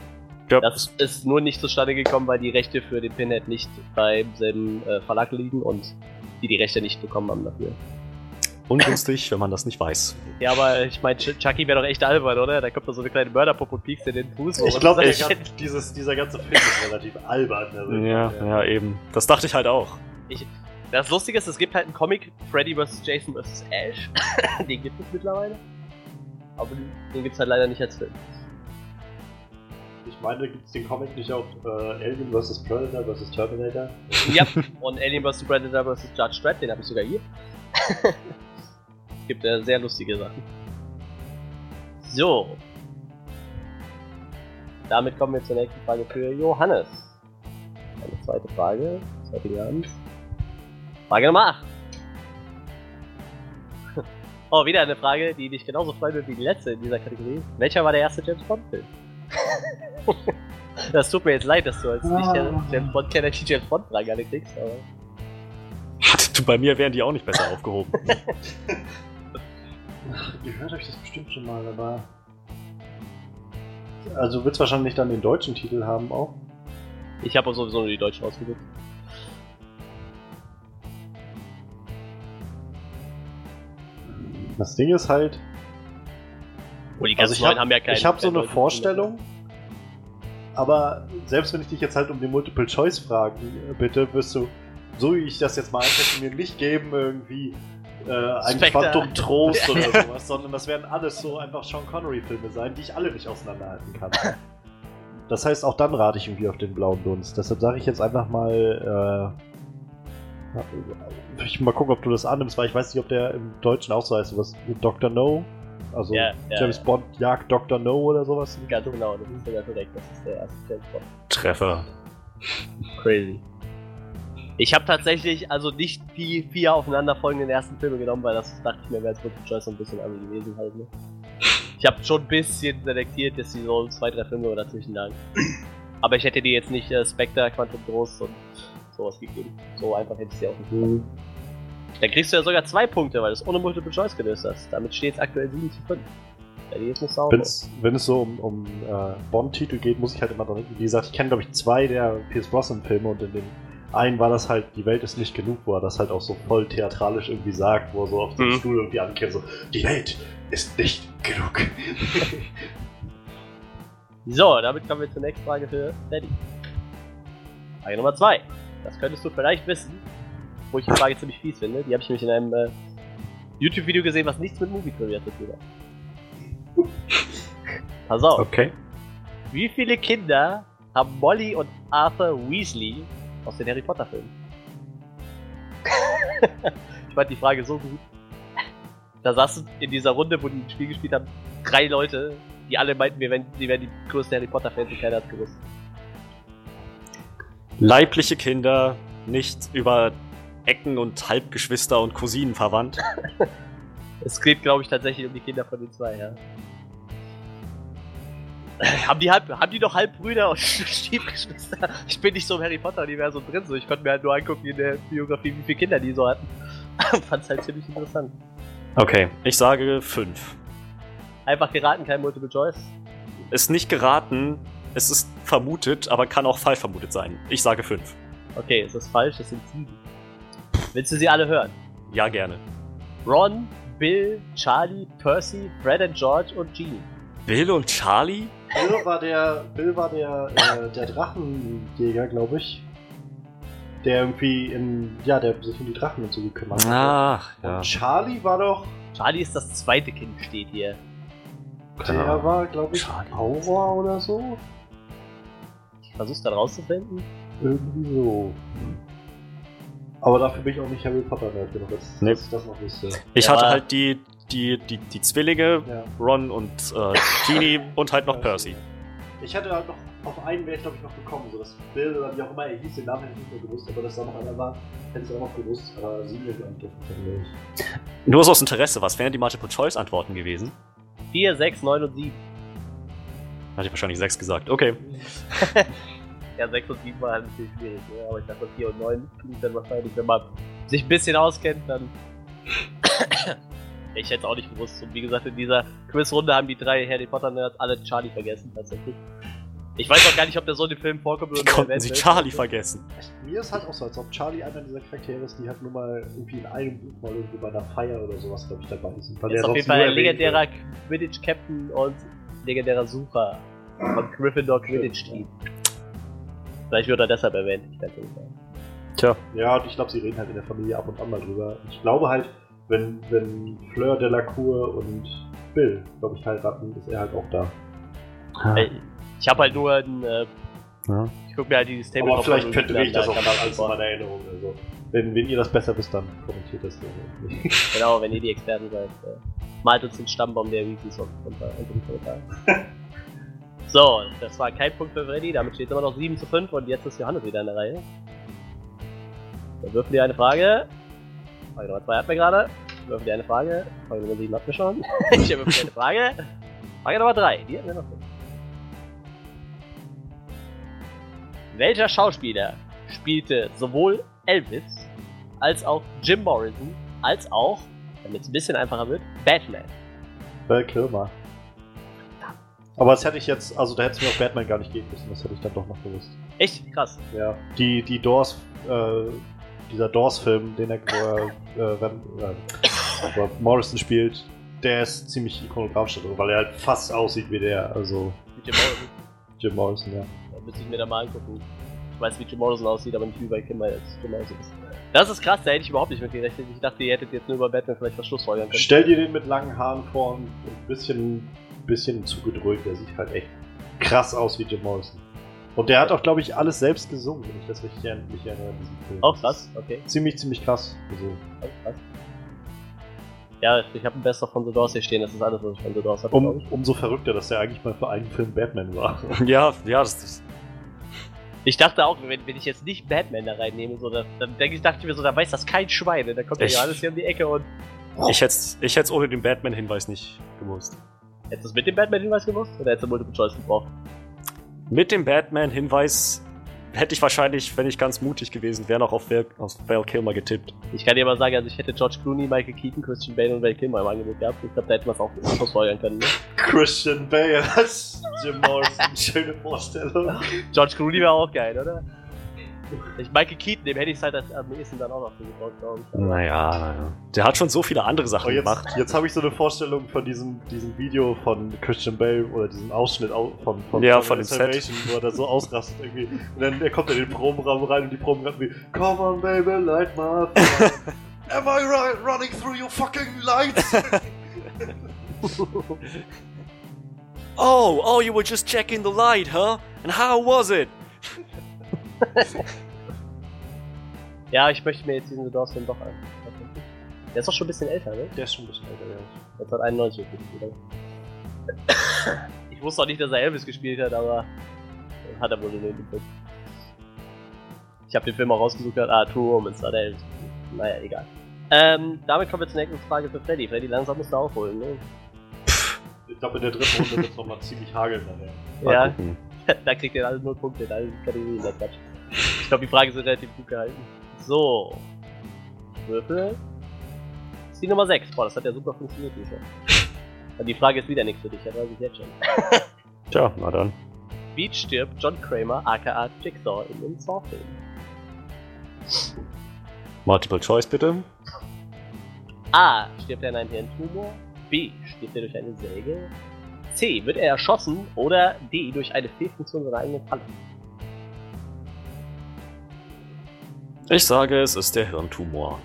Ja, Das ist nur nicht zustande gekommen, weil die Rechte für den Pinhead nicht beim selben äh, Verlag liegen und die die Rechte nicht bekommen haben dafür. Ungünstig, wenn man das nicht weiß. Ja, aber ich meine, Ch Chucky wäre doch echt albern, oder? Da kommt da so eine kleine Mörderpuppe und piekst in den Fuß. Ich Und glaube, dieser ganze Film ist relativ albern. Also, Ja, ja, eben. Das dachte ich halt auch. Das Lustige ist, es gibt halt einen Comic, Freddy vs. Jason vs. Ash. den gibt es mittlerweile. Aber den gibt's halt leider nicht als Film. Ich meine, gibt es den Comic nicht auf äh, Alien vs. Predator vs. Terminator? ja, und Alien vs. Predator vs. Judge Dredd, den habe ich sogar hier. gibt äh, sehr lustige Sachen. So. Damit kommen wir zur nächsten Frage für Johannes. Eine zweite Frage. Zweite Abend. Frage Nummer 8. Oh, wieder eine Frage, die dich genauso freuen wird wie die letzte in dieser Kategorie. Welcher war der erste James Bond-Film? das tut mir jetzt leid, dass du als nicht der James Bond-Kenner die James Bond-Frage alle kriegst, aber. Du, Bei mir wären die auch nicht besser aufgehoben. Ihr hört euch das bestimmt schon mal, aber. Also du willst wahrscheinlich dann den deutschen Titel haben auch. Ich habe sowieso nur die Deutschen ausgesucht. Das Ding ist halt, Oh, die also ganzen ich neuen habe haben ja keinen. ich hab so eine Vorstellung, aber selbst wenn ich dich jetzt halt um die Multiple-Choice-Fragen bitte, wirst du, so wie ich das jetzt mal einschätze, mir nicht geben irgendwie äh, ein. Quantum Trost oder sowas, sondern das werden alles so einfach Sean Connery-Filme sein, die ich alle nicht auseinanderhalten kann. Das heißt, auch dann rate ich irgendwie auf den blauen Dunst. Deshalb sage ich jetzt einfach mal, äh, ich mal gucken, ob du das annimmst, weil ich weiß nicht, ob der im Deutschen auch so heißt, was Dr. No, also Ja, ja, James ja. Bond jagt Dr. No oder sowas. Ganz genau, das ist sogar korrekt. Das ist der erste James Bond. Treffer. Crazy. Ich habe tatsächlich also nicht die vier aufeinanderfolgenden ersten Filme genommen, weil das dachte ich mir wäre wirklich Choice so ein bisschen an gewesen halt. Ne? Ich habe schon ein bisschen selektiert, dass sie so zwei, drei Filme dazwischen lagen. Aber ich hätte dir jetzt nicht äh, Spectre, Quantum Trost und sowas gegeben. So einfach hätte ich sie auch nicht gemacht. Dann kriegst du ja sogar zwei Punkte, weil du es ohne Multiple Choice gelöst hast. Damit steht es aktuell 7 zu 5. Ja, die ist nicht sauber. Wenn's, wenn es so um, um äh, Bond-Titel geht, muss ich halt immer dran denken. Wie gesagt, ich kenne, glaube ich, zwei der Pierce Brosnan-Filme und in dem einen war das halt, die Welt ist nicht genug, wo er das halt auch so voll theatralisch irgendwie sagt, wo er so auf dem Mhm. Stuhl irgendwie ankehrt, so, die Welt ist nicht genug. So, damit kommen wir zur nächsten Frage für Freddy. Frage Nummer 2. Das könntest du vielleicht wissen, wo ich die Frage ziemlich fies finde. Die habe ich nämlich in einem äh, YouTube-Video gesehen, was nichts mit Movie Trivia zu tun hat. Pass auf. Okay. Wie viele Kinder haben Molly und Arthur Weasley aus den Harry Potter Filmen? ich fand die Frage so gut. Da saßen in dieser Runde, wo die ein Spiel gespielt haben, drei Leute, die alle meinten, wir wären, die wären die größten Harry Potter Fans und keiner hat gewusst. Leibliche Kinder, nicht über Ecken und Halbgeschwister und Cousinen verwandt. Es geht, glaube ich, tatsächlich um die Kinder von den zwei, ja. Haben, die halb, haben die doch Halbbrüder und Stiefgeschwister? Ich bin nicht so im Harry Potter-Universum drin, so ich konnte mir halt nur angucken in der Biografie, wie viele Kinder die so hatten. Fand's halt ziemlich interessant. Okay, ich sage fünf. Einfach geraten, kein Multiple Choice. Ist nicht geraten, es ist vermutet, aber kann auch falsch vermutet sein. Ich sage fünf. Okay, es ist falsch, es sind sieben. Willst du sie alle hören? Ja, gerne. Ron, Bill, Charlie, Percy, Fred and George und Jean. Bill und Charlie? Bill war der, Bill war der, äh, der Drachenjäger, glaube ich. Der irgendwie in, ja, der sich um die Drachen und so gekümmert hat. Ach, ja. Und Charlie war doch, Charlie ist das zweite Kind, steht hier. der war, glaube ich, Charlie. Aura oder so. Versuch's dann rauszufinden. Irgendwie so. Aber dafür bin ich auch nicht Harry Potter Nerd genug, dass, Nee. dass ich das noch wüsste. Ich Ja, hatte halt die, die, die, die Zwillinge, Ja. Ron und äh, Genie und halt noch Percy. Ich hatte halt noch, auf einen wäre ich glaube ich noch gekommen, so das Bill oder wie auch immer er hieß, den Namen hätte ich nicht mehr gewusst, aber dass da noch einer war, hätte ich auch noch gewusst, aber sie mir glaube ich nicht. Nur so aus Interesse, was wären die Multiple-Choice-Antworten gewesen? 4, 6, 9 und 7. Hatte ich wahrscheinlich sechs gesagt. Okay. Ja, 6 und 7 war halt natürlich schwierig, ne? aber ich dachte 4 und 9 klingt dann wahrscheinlich, wenn man sich ein bisschen auskennt, dann. Ich hätte es auch nicht gewusst. Und wie gesagt, in dieser Quizrunde haben die drei Harry Potter Nerds alle Charlie vergessen, tatsächlich. Ich weiß auch gar nicht, ob der so in dem Film vorkommt oder konnten sie. Charlie vergessen? Mir ist halt auch so, als ob Charlie einer dieser Charaktere ist, die halt nur mal irgendwie in einem Buch mal irgendwie bei einer Feier oder sowas, glaube ich, dabei sind. Weil Er ist auf jeden Fall ein legendärer Quidditch-Captain und legendärer Sucher von Gryffindor Quidditch-Team. Vielleicht wird er deshalb erwähnt, ich kann es nicht sagen. Tja. Ja, und ich glaube, sie reden halt in der Familie ab und an mal drüber. Ich glaube halt, wenn, wenn Fleur Delacour und Bill, glaube ich, heiraten, ist er halt auch da. Weil Ich habe halt nur ein, äh, Ja. ich gucke mir halt dieses Table Aber vielleicht verdrehe ich das auch mal alles in meiner Erinnerung. Also, wenn, wenn ihr das besser wisst, dann kommentiert das gerne. Genau, wenn ihr die Experten seid, äh, malt uns den Stammbaum der unter den Kommentaren. so, das war kein Punkt für Freddy, damit steht es immer noch 7 zu 5 und jetzt ist Johannes wieder in der Reihe. Dann würfeln wir eine Frage. Frage Nummer 2 hatten wir gerade. Würfeln wir eine Frage. Frage Nummer 7 hatten wir schon. ich würfel eine Frage. Frage Nummer 3, die hatten wir noch nicht. Welcher Schauspieler spielte sowohl Elvis als auch Jim Morrison als auch, damit es ein bisschen einfacher wird, Batman? Val Kilmer. Aber das hätte ich jetzt, also da hätte es mir auch Batman gar nicht geben müssen, das hätte ich dann doch noch gewusst. Echt krass. Ja. Die, die Doors, äh, dieser Doors-Film, den er, wo er, äh, wenn, äh, wo er Morrison spielt, der ist ziemlich ikonografisch, weil er halt fast aussieht wie der, also Mit Jim Morrison. Jim Morrison, ja. Da müsste ich mir da mal angucken. Ich weiß, wie Jim Morrison aussieht, aber nicht wie bei Jim Morrison ist. Das ist krass, da hätte ich überhaupt nicht mit gerechnet. Ich dachte, ihr hättet jetzt nur über Batman vielleicht was Schlussfolgern können. Stell dir den mit langen Haaren vor und ein bisschen, bisschen zugedrückt, der sieht halt echt krass aus wie Jim Morrison. Und der hat auch, glaube ich, alles selbst gesungen, wenn ich das richtig erinnere. Auch krass, okay. Ziemlich, ziemlich krass. Also, Auch krass. Ja, ich habe ein Bester von The Doors hier stehen, das ist alles, was ich von The Doors habe, um, umso verrückter, dass der eigentlich mal für einen Film Batman war. Ja, ja, das ist. Ich dachte auch, wenn, wenn ich jetzt nicht Batman da reinnehme, so, dann, dann denke ich, dachte ich mir so, da weiß das kein Schwein, ne? da kommt Echt? Johannes hier um die Ecke und Ich hätte ich hätt's ohne den Batman-Hinweis nicht gewusst. hättest du es mit dem Batman-Hinweis gewusst? Oder hättest du Multiple Choice gebraucht? Mit dem Batman-Hinweis hätte ich wahrscheinlich, wenn ich ganz mutig gewesen wäre, noch auf Val, auf Val Kilmer getippt. Ich kann dir aber sagen, also ich hätte George Clooney, Michael Keaton, Christian Bale und Val Kilmer im Angebot gehabt. Ich glaube, da hätten wir es auch ausfeuern können. Ne? Christian Bale als Jim Morrison, schöne Vorstellung. George Clooney wäre auch geil, oder? Ich, Michael Keaton, dem hätte ich es halt am ehesten dann auch noch zugetraut, glaube ich. Naja, naja. Der hat schon so viele andere Sachen Oh, jetzt gemacht. jetzt habe ich so eine Vorstellung von diesem, diesem Video von Christian Bale oder diesem Ausschnitt au- von, von, Ja, von dem Set. Salvation, wo er da so ausrastet irgendwie. Und dann er kommt er in den Probenraum rein und die Proben wie Come on baby, light my fire. Am I ri- running through your fucking lights? Oh, oh, you were just checking the light, huh? And how was it? Ja, ich möchte mir jetzt diesen The Doors Film doch an. Der ist doch schon ein bisschen älter, ne? Der ist schon ein bisschen älter, ja. 1991 gespielt. Ich wusste auch nicht, dass er Elvis gespielt hat, aber hat er wohl in dem Film. Ich habe den Film auch rausgesucht, ah, True Romance, da hat er Elvis gespielt. Naja, egal. Ähm, damit kommen wir zur nächsten Frage für Freddy. Freddy, langsam musst du aufholen, ne? Ich glaube, in der dritten Runde wird es nochmal ziemlich hageln Ja, da kriegt ihr alle null Punkte in allen Kategorien, der Quatsch. Ich glaube, die Fragen sind relativ gut gehalten. So. Würfel. Das ist die Nummer 6. Boah, das hat ja super funktioniert, Lisa. Und die Frage ist wieder nichts für dich, das weiß ich jetzt schon. Tja, na dann. Wie stirbt John Kramer, aka Jigsaw, in dem Saw-Film? Multiple Choice bitte. A. Stirbt er an einem Hirntumor? B. Stirbt er durch eine Säge? C. Wird er erschossen? Oder D. Durch eine Fehlfunktion seiner eigenen Falle? Ich sage, es ist der Hirntumor.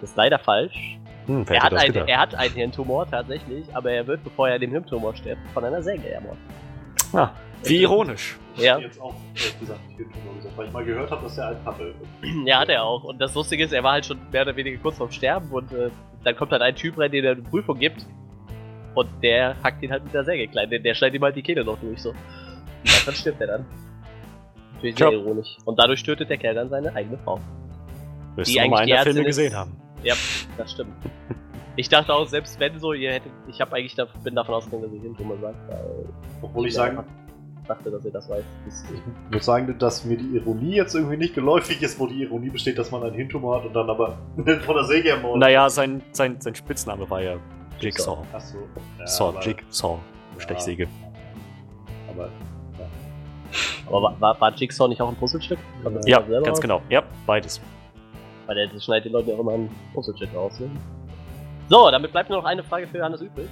Das ist leider falsch. Hm, Er hat, ein, er hat einen Hirntumor tatsächlich, aber er wird, bevor er den Hirntumor stirbt, von einer Säge ermordet. Ah, wie ironisch. Ja. jetzt auch, ehrlich gesagt, nicht den Tumor gesagt, weil ich mal gehört habe, dass er ein Pappe Ja, hat er auch. Und das Lustige ist, er war halt schon mehr oder weniger kurz vorm Sterben und äh, dann kommt halt ein Typ rein, der eine Prüfung gibt. Und der hackt ihn halt mit der Säge klein. Der, der schneidet ihm halt die Kehle noch durch, so. Und dann stirbt er dann. Natürlich sehr ironisch. Und dadurch tötet der Kerl dann seine eigene Frau. Wirst Die du eigentlich einen der die Filme ist- gesehen haben. Ja, das stimmt. Ich dachte auch, selbst wenn so, ihr hättet. Ich habe eigentlich da, bin davon ausgegangen, dass ich den Tumor sagt, Obwohl ich sagen, dachte, dass ihr das weiß. Ich muss sagen, dass mir die Ironie jetzt irgendwie nicht geläufig ist, wo die Ironie besteht, dass man einen Hirntumor hat und dann aber von der Säge ermordet. Naja, sein, sein, sein Spitzname war ja Jigsaw. Achso. Ja, Saw, Jigsaw, ja, Stechsäge. Aber aber war, war, Jigsaw nicht auch ein Puzzlestück? Das Ja, ganz raus? genau. Ja, beides. Weil der schneidet den Leuten ja auch immer ein Puzzlestück raus. Ne? So, damit bleibt nur noch eine Frage für Hannes übrig.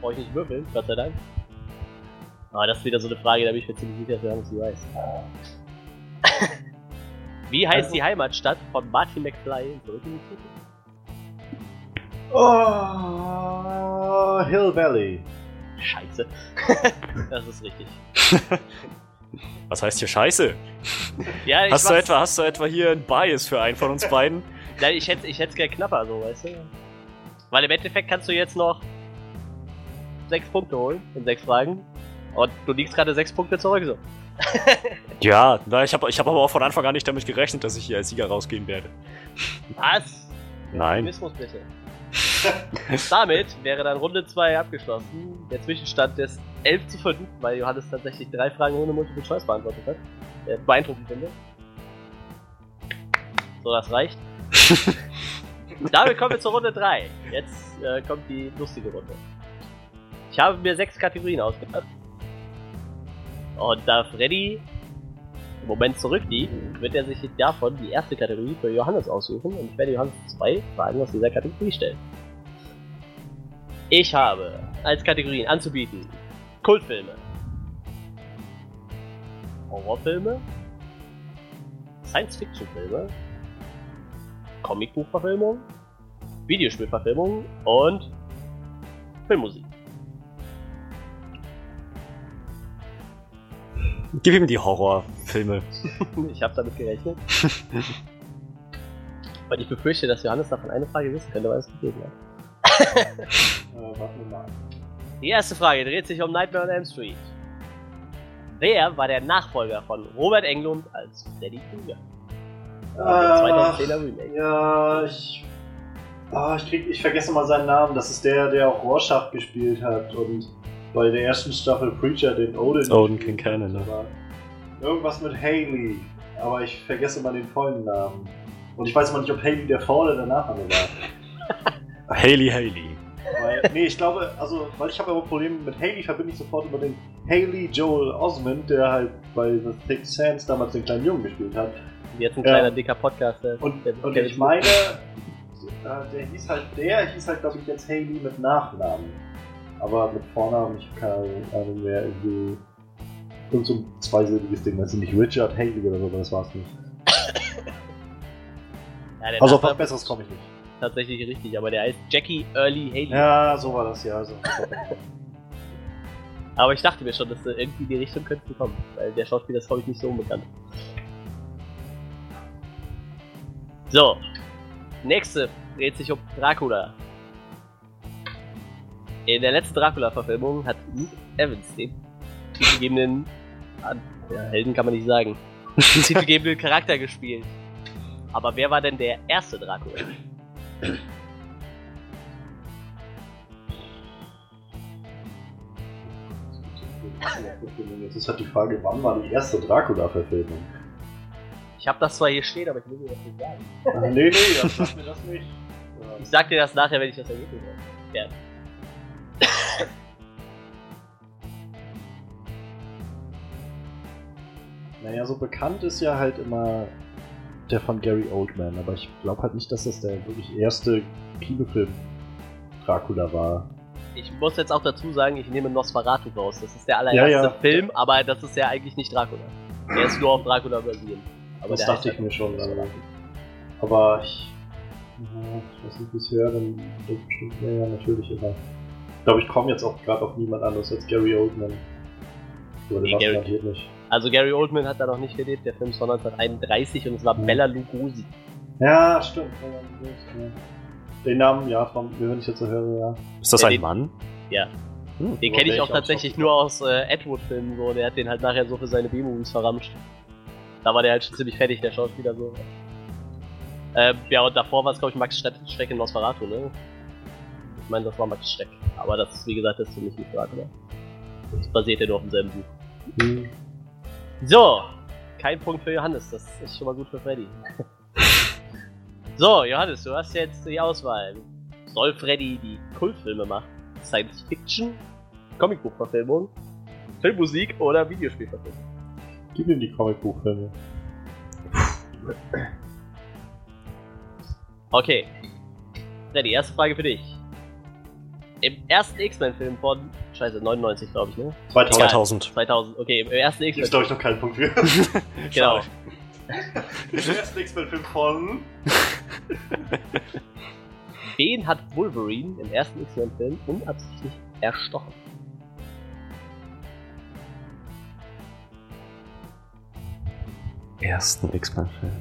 Brauche ich nicht würfeln, Gott sei Dank. Aber das ist wieder so eine Frage, da bin ich mir ziemlich sicher, dass der Hannes die weiß. Wie heißt Also- die Heimatstadt von Martin McFly in Zurück in die Zukunft? Oh, Hill Valley. Scheiße. das ist richtig. Was heißt hier Scheiße? Ja, ich Hast du, etwa, hast du etwa hier ein Bias für einen von uns beiden? Nein, ich hätte ich hätt's gern knapper, so, weißt du? Weil im Endeffekt kannst du jetzt noch sechs Punkte holen in sechs Fragen. Und du liegst gerade sechs Punkte zurück, so. Ja, na, ich habe ich hab aber auch von Anfang an nicht damit gerechnet, dass ich hier als Sieger rausgehen werde. Was? Nein. Optimismus bitte. Damit wäre dann Runde 2 abgeschlossen. Der Zwischenstand ist 11 zu 5, weil Johannes tatsächlich drei Fragen ohne Multiple Choice beantwortet hat. Äh, beeindruckend finde. So, das reicht. Damit kommen wir zur Runde 3. Jetzt äh, kommt die lustige Runde. Ich habe mir sechs Kategorien ausgedacht. Und da Freddy im Moment zurückliegt, wird er sich davon die erste Kategorie für Johannes aussuchen und ich werde Johannes zwei Fragen aus dieser Kategorie stellen. Ich habe als Kategorien anzubieten Kultfilme, Horrorfilme, Science-Fiction-Filme, Comicbuchverfilmung, Videospielverfilmung und Filmmusik. Gib ihm die Horrorfilme. Ich habe damit gerechnet. Weil ich befürchte, dass Johannes davon eine Frage wissen könnte, weil es gegeben hat. Äh, warten wir mal. Die erste Frage dreht sich um Nightmare on Elm Street. Wer war der Nachfolger von Robert Englund als Freddy Krueger? Ah, Der 2010er Remake. Ja, ich. Ah, ich, krieg, ich vergesse mal seinen Namen. Das ist der, der auch Rorschach gespielt hat und bei der ersten Staffel Preacher den Odin. Odin Kincannon, hat. ne? Irgendwas mit Haley. Aber ich vergesse mal den vollen Namen. Und ich weiß mal nicht, ob Haley der Vor- oder der Nachname war. Haley Haley. Weil, nee, ich glaube, also, weil ich habe aber Probleme mit Haley, verbinde ich sofort über den Haley Joel Osmond, der halt bei The Thick Sands damals den kleinen Jungen gespielt hat. Jetzt ein Ja. kleiner dicker Podcast. Der, Und, der, und der- ich meine, äh, der hieß halt, der hieß halt, glaube ich, jetzt Haley mit Nachnamen. Aber mit Vornamen, ich habe keine Ahnung mehr, irgendwie. Irgend so ein zweisilbiges Ding, weißt du nicht, Richard Haley oder so, aber das war's nicht. ja, Also auf was Besseres komme ich nicht. tatsächlich richtig, aber der heißt Jackie Early Haley. Ja, so war das, ja. Also. Aber ich dachte mir schon, dass äh, irgendwie die Richtung könnte kommen, weil der Schauspieler ist, glaube ich, nicht so unbekannt. So, nächste dreht sich um Dracula. In der letzten Dracula-Verfilmung hat Luke Evans den titelgebenden, ja, Helden kann man nicht sagen, den titelgebenden Charakter gespielt. Aber wer war denn der erste Dracula? Jetzt ist halt die Frage, wann war die erste Dracula-Verfilmung? Ich habe das zwar hier stehen, aber ich will dir das nicht sagen. Ah, nee, nee, das sagt mir das nicht. Ich sag dir das nachher, wenn ich das Ergebnis habe. Ja. Naja, so bekannt ist ja halt immer der von Gary Oldman, aber ich glaube halt nicht, dass das der wirklich erste Kinofilm Dracula war. Ich muss jetzt auch dazu sagen, ich nehme Nosferatu raus. Das ist der allererste Ja, ja. Film, aber das ist ja eigentlich nicht Dracula. Der ist nur auf Dracula basierend. Aber das dachte ich mir schon. Aber ich. Ja, ich weiß nicht, wie es höre, dann denke ich bestimmt, ja, ja, natürlich immer. Ich glaube, ich komme jetzt auch gerade auf niemand anderes als Gary Oldman. Oder Nee, Gary- nicht. Also Gary Oldman hat da noch nicht gelebt, der Film ist von 1931 und es war Mhm. Bella Lugosi. Ja, stimmt. Den Namen, ja, von, wenn ich jetzt so höre, ja. Ist das Ja, ein den- Mann? Ja. Hm. Den kenne ich auch ich auch tatsächlich nur aus äh, Edward-Filmen, so. Der hat den halt nachher so für seine B-Movies verramscht. Da war der halt schon ziemlich fertig, der Schauspieler so. Ähm, ja, und davor war es, glaube ich, Max Streck Streck in Nosferatu, ne? Ich meine, das war Max Streck. Aber das ist, wie gesagt, das ist für mich nicht gerade, ne? Das basiert ja nur auf demselben Buch. Hm. So, kein Punkt für Johannes, das ist schon mal gut für Freddy. so, Johannes, du hast jetzt die Auswahl. Soll Freddy die Kultfilme machen? Science Fiction, Comicbuchverfilmung, Filmmusik oder Videospielverfilmung? Gib ihm die Comicbuchfilme. Okay. Freddy, erste Frage für dich. Im ersten X-Men-Film von, scheiße, 99 glaube ich, ne? 2000. 2000. 2000, okay, im ersten Ist, X-Men. glaube ich, noch kein Punkt für. Genau. Der erste X-Men-Film von. Wen hat Wolverine im ersten X-Men-Film unabsichtlich erstochen? Ersten X-Men-Film.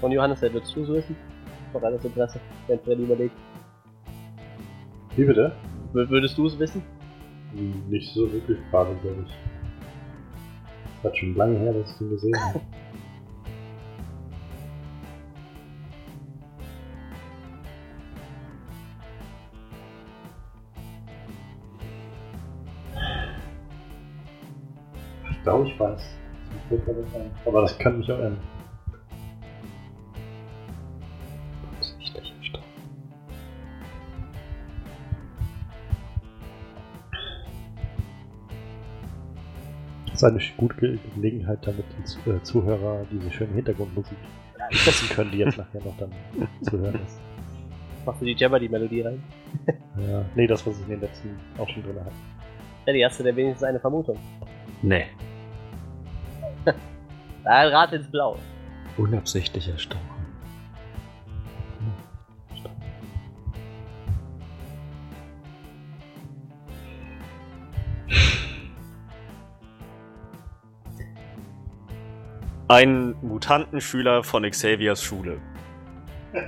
Von Johannes, wer würdest du so wissen? Noch alles Interesse, wenn Freddy überlegt. Wie bitte? W würdest du es wissen? Hm, Nicht so wirklich gerade, glaube ich. Das hat schon lange her, dass ich den gesehen habe. Ich glaube, ich weiß. Aber das kann mich auch ändern. Ist eine gute Ge- Gelegenheit, damit die äh, Zuhörer diese schöne Hintergrundmusik wissen können, die jetzt nachher noch dann zu hören ist. Machst du die Jeopardy-Melodie rein? Ja. Nee, das, was ich in den letzten auch schon drin hatte. Freddy, hast du denn wenigstens eine Vermutung? Nee. Dann rate ins Blau. Unabsichtlich erstochen. Ein Mutantenschüler von Xaviers Schule.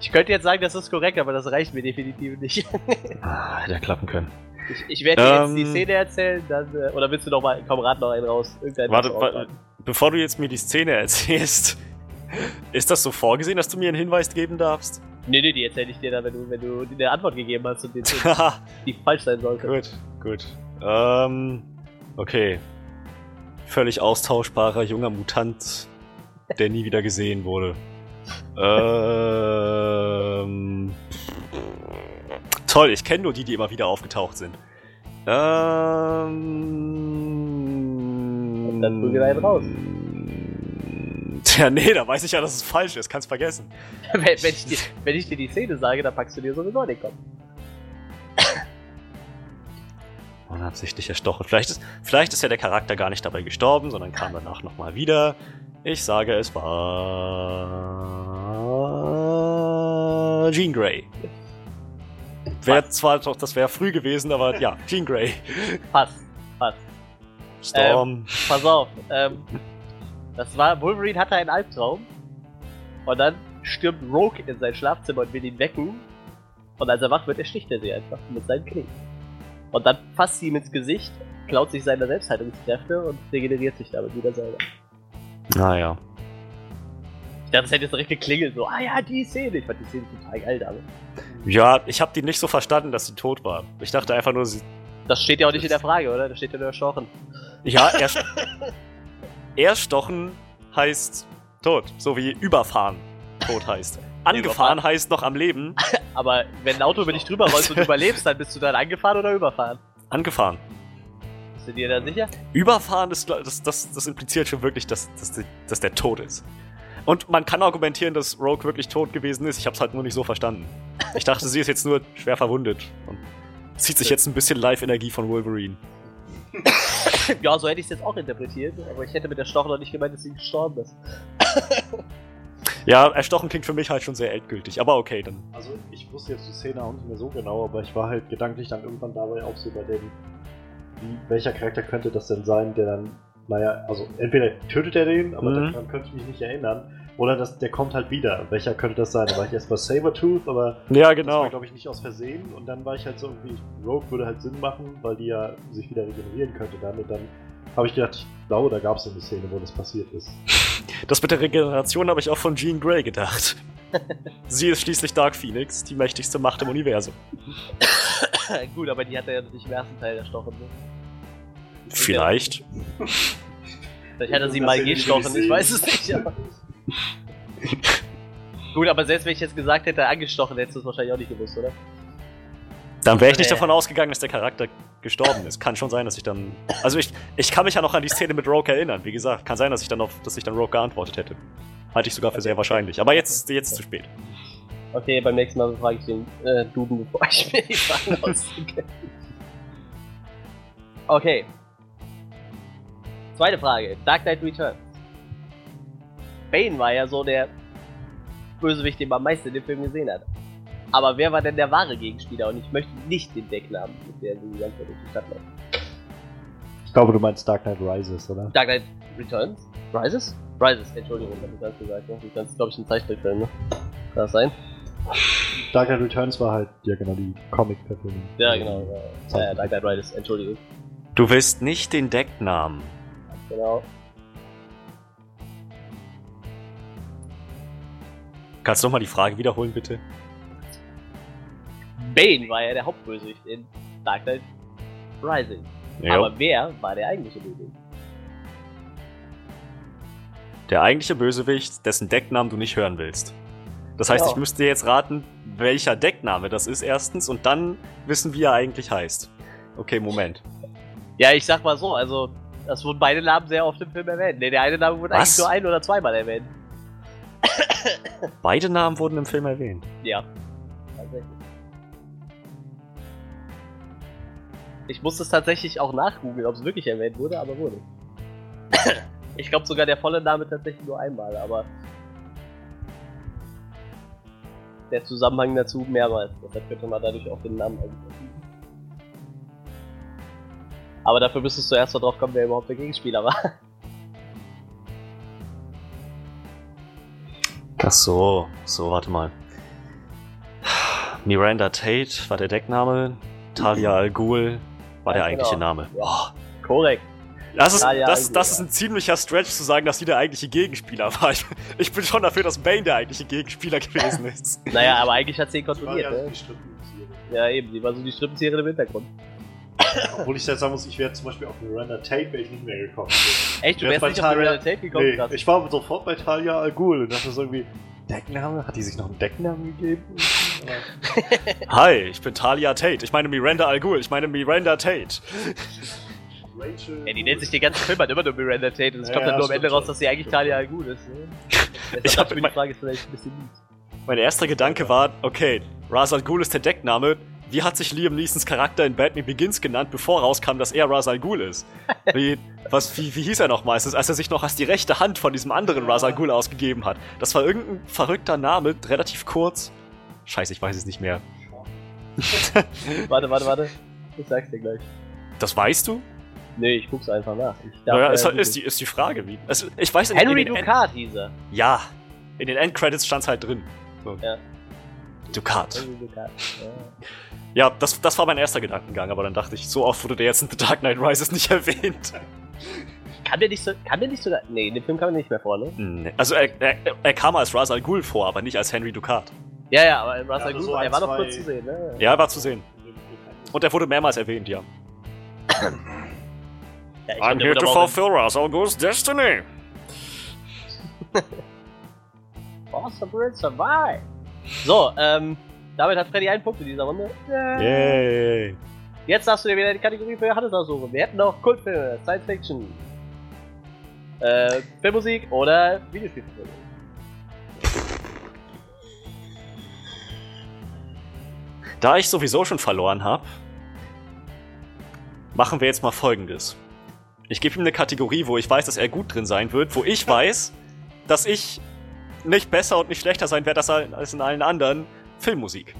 Ich könnte jetzt sagen, das ist korrekt, aber das reicht mir definitiv nicht. Ah, hätte ja klappen können. Ich, ich werde dir jetzt die Ähm. Szene erzählen, dann, äh, oder willst du noch mal, komm, rat noch einen raus. Warte, warte, bevor du jetzt mir die Szene erzählst, ist das so vorgesehen, dass du mir einen Hinweis geben darfst? Nee, nee, die erzähle ich dir dann, wenn du, wenn du eine Antwort gegeben hast und die, Haha, die falsch sein sollte. gut, gut. Ähm, okay. Völlig austauschbarer junger Mutant, der nie wieder gesehen wurde. Ähm, toll, ich kenne nur die, die immer wieder aufgetaucht sind. Ähm, Und dann prügel einen raus. Tja, nee, da weiß ich ja, dass es falsch ist. Kannst vergessen. wenn, wenn, ich dir, wenn ich dir die Szene sage, dann packst du dir sowieso den Kopf. Unabsichtlich erstochen. Vielleicht ist, vielleicht ist ja der Charakter gar nicht dabei gestorben, sondern kam danach nochmal wieder. Ich sage, es war Jean Grey. Wäre zwar doch, das wäre früh gewesen, aber ja, Jean Grey. Passt, passt. Storm. Pass auf, ähm, das war, Wolverine hatte einen Albtraum und dann stürmt Rogue in sein Schlafzimmer und will ihn wecken und als er wach wird, ersticht er sie einfach mit seinen Klingen. Und dann fasst sie ihm ins Gesicht, klaut sich seine Selbstheilungskräfte und regeneriert sich damit wieder selber. naja. Ich dachte, es hätte jetzt direkt geklingelt, so, ah ja, die Szene. Ich fand die Szene total geil damit. Ja, ich habe die nicht so verstanden, dass sie tot war. Ich dachte einfach nur, sie. Das steht ja auch nicht in der Frage, oder? Da steht ja nur erstochen. Ja, erst. Erstochen heißt tot, so wie überfahren tot heißt. Angefahren heißt noch am Leben. Aber wenn ein Auto über dich drüber rollt und du überlebst, dann bist du dann angefahren oder überfahren? Angefahren. Bist du dir da sicher? Überfahren ist, das, das, das impliziert schon wirklich, dass, dass, dass der tot ist. Und man kann argumentieren, dass Rogue wirklich tot gewesen ist. Ich habe es halt nur nicht so verstanden. Ich dachte, sie ist jetzt nur schwer verwundet und zieht sich jetzt ein bisschen Live-Energie von Wolverine. Ja, so hätte ich es jetzt auch interpretiert, aber ich hätte mit der Stoche noch nicht gemeint, dass sie gestorben ist. Ja, erstochen klingt für mich halt schon sehr endgültig, aber okay, dann. Also ich wusste jetzt die Szene auch nicht mehr so genau, aber ich war halt gedanklich dann irgendwann dabei auch so bei dem, wie, welcher Charakter könnte das denn sein, der dann, naja, also entweder tötet er den, aber Mhm. daran könnte ich mich nicht erinnern, oder das, der kommt halt wieder. Welcher könnte das sein? Da war ich erst bei Sabertooth, aber Ja, das genau. war glaube ich nicht aus Versehen und dann war ich halt so irgendwie, Rogue würde halt Sinn machen, weil die ja sich wieder regenerieren könnte dann und dann habe ich gedacht, ich glaube, da gab es so eine Szene, wo das passiert ist. Das mit der Regeneration habe ich auch von Jean Grey gedacht. Sie ist schließlich Dark Phoenix, die mächtigste Macht im Universum. Gut, aber die hat er ja nicht im ersten Teil erstochen. Ne? Vielleicht. Vielleicht hat er sie mal gestochen, ich weiß es nicht. Aber Gut, aber selbst wenn ich jetzt gesagt hätte, angestochen, hättest du es wahrscheinlich auch nicht gewusst, oder? Dann wäre ich nicht Nee. davon ausgegangen, dass der Charakter gestorben ist. Kann schon sein, dass ich dann. Also ich, ich kann mich ja noch an die Szene mit Rogue erinnern. Wie gesagt, kann sein, dass ich dann auf, dass ich dann Rogue geantwortet hätte. Halte ich sogar für sehr wahrscheinlich. Aber jetzt ist jetzt ist zu spät. Okay, beim nächsten Mal frage ich den äh, Duden, bevor ich mir die Fragen ausdrücke. Okay. Zweite Frage. Dark Knight Returns. Bane war ja so der Bösewicht, den man am meisten in dem Film gesehen hat. Aber wer war denn der wahre Gegenspieler? Und ich möchte nicht den Decknamen, mit der sie die ganze Zeit durch die Stadt läuft. Ich glaube, du meinst Dark Knight Rises, oder? Dark Knight Returns? Rises? Rises, Entschuldigung, hab ich ganz gesagt. Ne? Das ist, glaube ich, ein Zeichentrickfilm, ne? Kann das sein? Dark Knight Returns war halt, ja genau, die Comic-Verfilmung. Ja, genau. Ja, ja, Dark Knight Rises, Entschuldigung. Du willst nicht den Decknamen. Genau. Kannst du nochmal die Frage wiederholen, bitte? Bane war ja der Hauptbösewicht in Dark Knight Rising. Aber wer war der eigentliche Bösewicht? Der eigentliche Bösewicht, dessen Decknamen du nicht hören willst. Das heißt, Ja. ich müsste jetzt raten, welcher Deckname das ist erstens und dann wissen, wie er eigentlich heißt. Okay, Moment. Ja, ich sag mal so, also, das wurden beide Namen sehr oft im Film erwähnt. Ne, der eine Name wurde Was? eigentlich nur ein- oder zweimal erwähnt. Beide Namen wurden im Film erwähnt. Ja. Ich musste es tatsächlich auch nachgoogeln, ob es wirklich erwähnt wurde, aber wurde. Ich glaube sogar der volle Name tatsächlich nur einmal, aber der Zusammenhang dazu mehrmals. Deshalb könnte man dadurch auch den Namen eigentlich Aber dafür müsstest du erst mal drauf kommen, wer überhaupt der Gegenspieler war. Ach so, so, warte mal. Miranda Tate war der Deckname, Talia Al Ghul war der eigentliche genau. Name. Ja. Oh, Korrekt. das, ist, das, das ist ein ziemlicher Stretch zu sagen, dass sie der eigentliche Gegenspieler war. Ich, ich bin schon dafür, dass Bane der eigentliche Gegenspieler gewesen ist. Naja, aber eigentlich hat sie ihn War kontrolliert, ja ne? Ja, eben, sie war so die Strippenzieherin im Hintergrund. Obwohl ich jetzt sagen muss, ich wäre zum Beispiel auf Miranda Tate wäre ich nicht mehr gekommen. Echt, du Wär's wärst bei nicht auf Talia- Red Tape gekommen? Nee, ich war sofort bei Talia Al Ghul und dachte so irgendwie, Deckname? Hat die sich noch einen Decknamen gegeben? Hi, ich bin Talia Tate. Ich meine Miranda Al Ghul. Ich meine Miranda Tate. Rachel. Ja, die nennt sich den ganzen Film halt immer nur Miranda Tate und es Ja, kommt dann ja, nur am Ende raus, dass sie eigentlich Talia. Al Ghul ist. Ne? Ich Deshalb hab dachte ich mir, immer- die Frage ist vielleicht ein bisschen mies. Mein erster Gedanke war, okay, Ra's al Ghul ist der Deckname. Wie hat sich Liam Neesons Charakter in Batman Begins genannt, bevor rauskam, dass er Ra's al Ghul ist? Wie, was, wie, wie hieß er noch meistens, als er sich noch als die rechte Hand von diesem anderen Ra's al Ghul ausgegeben hat? Das war irgendein verrückter Name, relativ kurz. Scheiße, ich weiß es nicht mehr. Warte, warte, warte. Ich sag's dir gleich. Das weißt du? Nee, ich guck's einfach nach. Naja, ja ist, googeln. ist, die, ist die Frage, wie. Also, ich weiß in, Henry Ducat hieß er. Ja, in den Endcredits stand's halt drin. So. Ja. Ducat. Henry Ducat. Ja. Ja, das, das war mein erster Gedankengang, aber dann dachte ich, so oft wurde der jetzt in The Dark Knight Rises nicht erwähnt. Kann der nicht so, kann der nicht sogar, nee, in dem Film kam er nicht mehr vor, ne? Nee. Also er, er, er kam als Ra's al Ghul vor, aber nicht als Henry Ducat. Ja, ja, aber in Russell also Ghul, so er war doch zwei- kurz zu sehen, ne? Ja, er war zu sehen. Und er wurde mehrmals erwähnt, ja. Ja, ich I'm here to fulfill Ra's al destiny. in Awesome Brit Survive. So, ähm, damit hat Freddy einen Punkt in dieser Runde. Yay. Jetzt darfst du dir wieder die Kategorie für Hannes aussuchen. Wir hätten noch Kultfilme, Science Fiction, äh, Filmmusik oder Videospielfilme. Da ich sowieso schon verloren habe, machen wir jetzt mal folgendes. Ich gebe ihm eine Kategorie, wo ich weiß, dass er gut drin sein wird, wo ich weiß, dass ich nicht besser und nicht schlechter sein wird als in allen anderen. Filmmusik.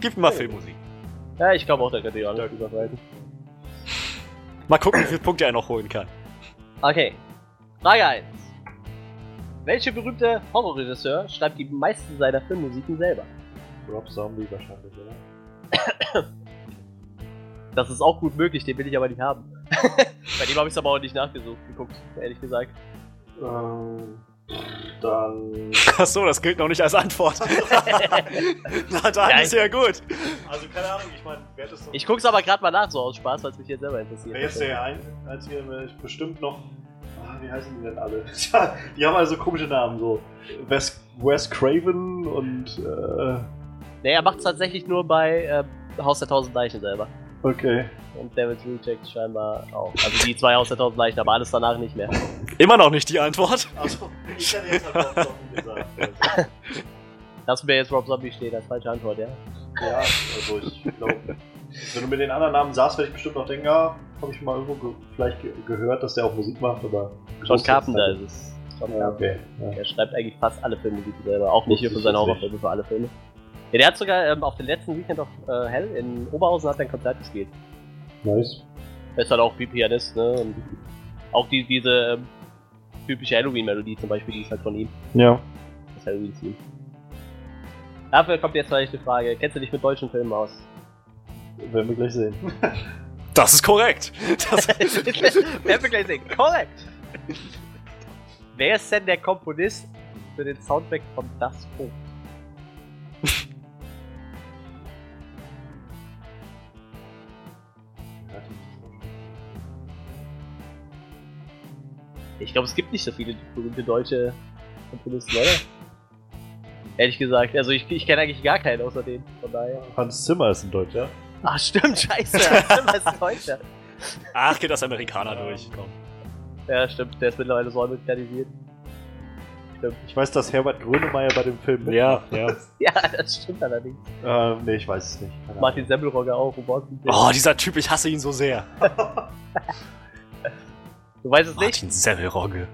Gib mir mal Oh. Filmmusik. Ja, ich glaube auch, da könnte ich auch nicht überweisen. Mal gucken, wie viele Punkte er noch holen kann. Okay. Frage 1. Welcher berühmte Horrorregisseur schreibt die meisten seiner Filmmusiken selber? Rob Zombie wahrscheinlich, oder? Das ist auch gut möglich, den will ich aber nicht haben. Bei dem habe ich es aber auch nicht nachgesucht, geguckt, ehrlich gesagt. Ähm, dann. Achso, das gilt noch nicht als Antwort. Na dann Ja, ist ja gut. Also, keine Ahnung, ich meine, wer ist das? Ich guck's aber gerade mal nach, so aus Spaß, weil es mich jetzt selber interessiert. Wer ist der ein, der ich bestimmt noch. Ah, wie heißen die denn alle? Tja, die haben also komische Namen, so. Wes, Wes Craven und. Äh, Nee, er macht's tatsächlich nur bei äh, Haus der Tausend Leichen selber. okay. Und David Reject scheinbar auch. Also die zwei Haus der Tausend Leichen, aber alles danach nicht mehr. Immer noch nicht die Antwort. Also, ich hätte jetzt halt Rob Zombie gesagt. Lassen wir jetzt Rob Zombie stehen als falsche Antwort, ja? Ja, also ich glaube, wenn du mir den anderen Namen sagst, werde ich bestimmt noch denken, ja, habe ich mal irgendwo ge vielleicht ge gehört, dass der auch Musik macht, aber. John Carpenter ist es. John Ja, okay. Ja. Er schreibt eigentlich fast alle Filmmusiken selber, auch nicht hier für ich seine Horrorfilme, für alle Filme. Ja, der hat sogar ähm, auf dem letzten Weekend of äh, Hell in Oberhausen hat er ein Konzert gespielt. Nice. Er ist halt auch wie Pianist, ne? Und auch die, diese ähm, typische Halloween-Melodie zum Beispiel, die ist halt von ihm. Ja. Das Halloween-Theme. Dafür kommt jetzt vielleicht die Frage, kennst du dich mit deutschen Filmen aus? Werden wir gleich sehen. Das ist korrekt. Das, Werden wir gleich sehen. Korrekt! Wer ist denn der Komponist für den Soundtrack von Das Boot? Ich glaube, es gibt nicht so viele berühmte deutsche Komponisten, oder? Ehrlich gesagt, also ich, ich kenne eigentlich gar keinen außer den, von daher. Hans Zimmer ist ein Deutscher. Ach stimmt, scheiße, Zimmer ist ein Deutscher. ach, geht das Amerikaner durch. Komm. Ja, stimmt, der ist mittlerweile so amerikanisiert. Stimmt. Ich weiß, dass Herbert Grönemeyer bei dem Film Ja, ja. Ja, das stimmt allerdings. Ähm, nee, ich weiß es nicht. Keine Martin Semmelrogge auch, Martin Oh, dieser Typ, ich hasse ihn so sehr. Du weißt es nicht? Martin Semmelrogge.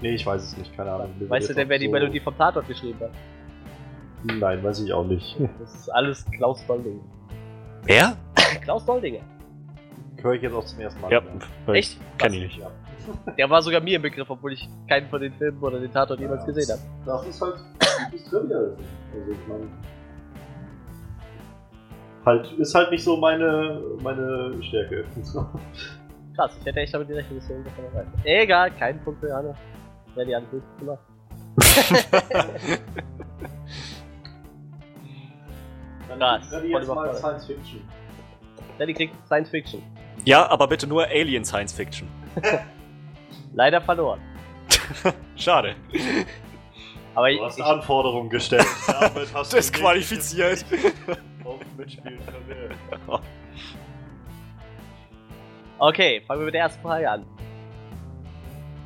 Nee, ich weiß es nicht. Keine Ahnung. Weißt du denn, wer die so- Melodie vom Tatort geschrieben hat? Nein, weiß ich auch nicht. Das ist alles Klaus Doldinger. Wer? Klaus Doldinger. Höre ich jetzt auch zum ersten Mal. Ja. Echt? kenn ich nicht. Ja. Der war sogar mir im Begriff, obwohl ich keinen von den Filmen oder den Tatort jemals gesehen habe. Das ist halt gutes Trivia. Also ich meine. Halt, ist halt nicht so meine, meine Stärke. Krass, ich hätte echt damit gerechnet, dass du irgendwas davon. Egal, kein Punkt für Anne. Ja, die andere ist gemacht. Krass, Dann jetzt mal. Science Fiction. Daddy kriegt Science Fiction. Ja, aber bitte nur Alien Science Fiction. Leider verloren. Schade. Aber ich, Du hast ich, Anforderungen gestellt. Damit hast du Disqualifiziert. nicht Auf Mitspielen verwehrt. Okay, fangen wir mit der ersten Frage an.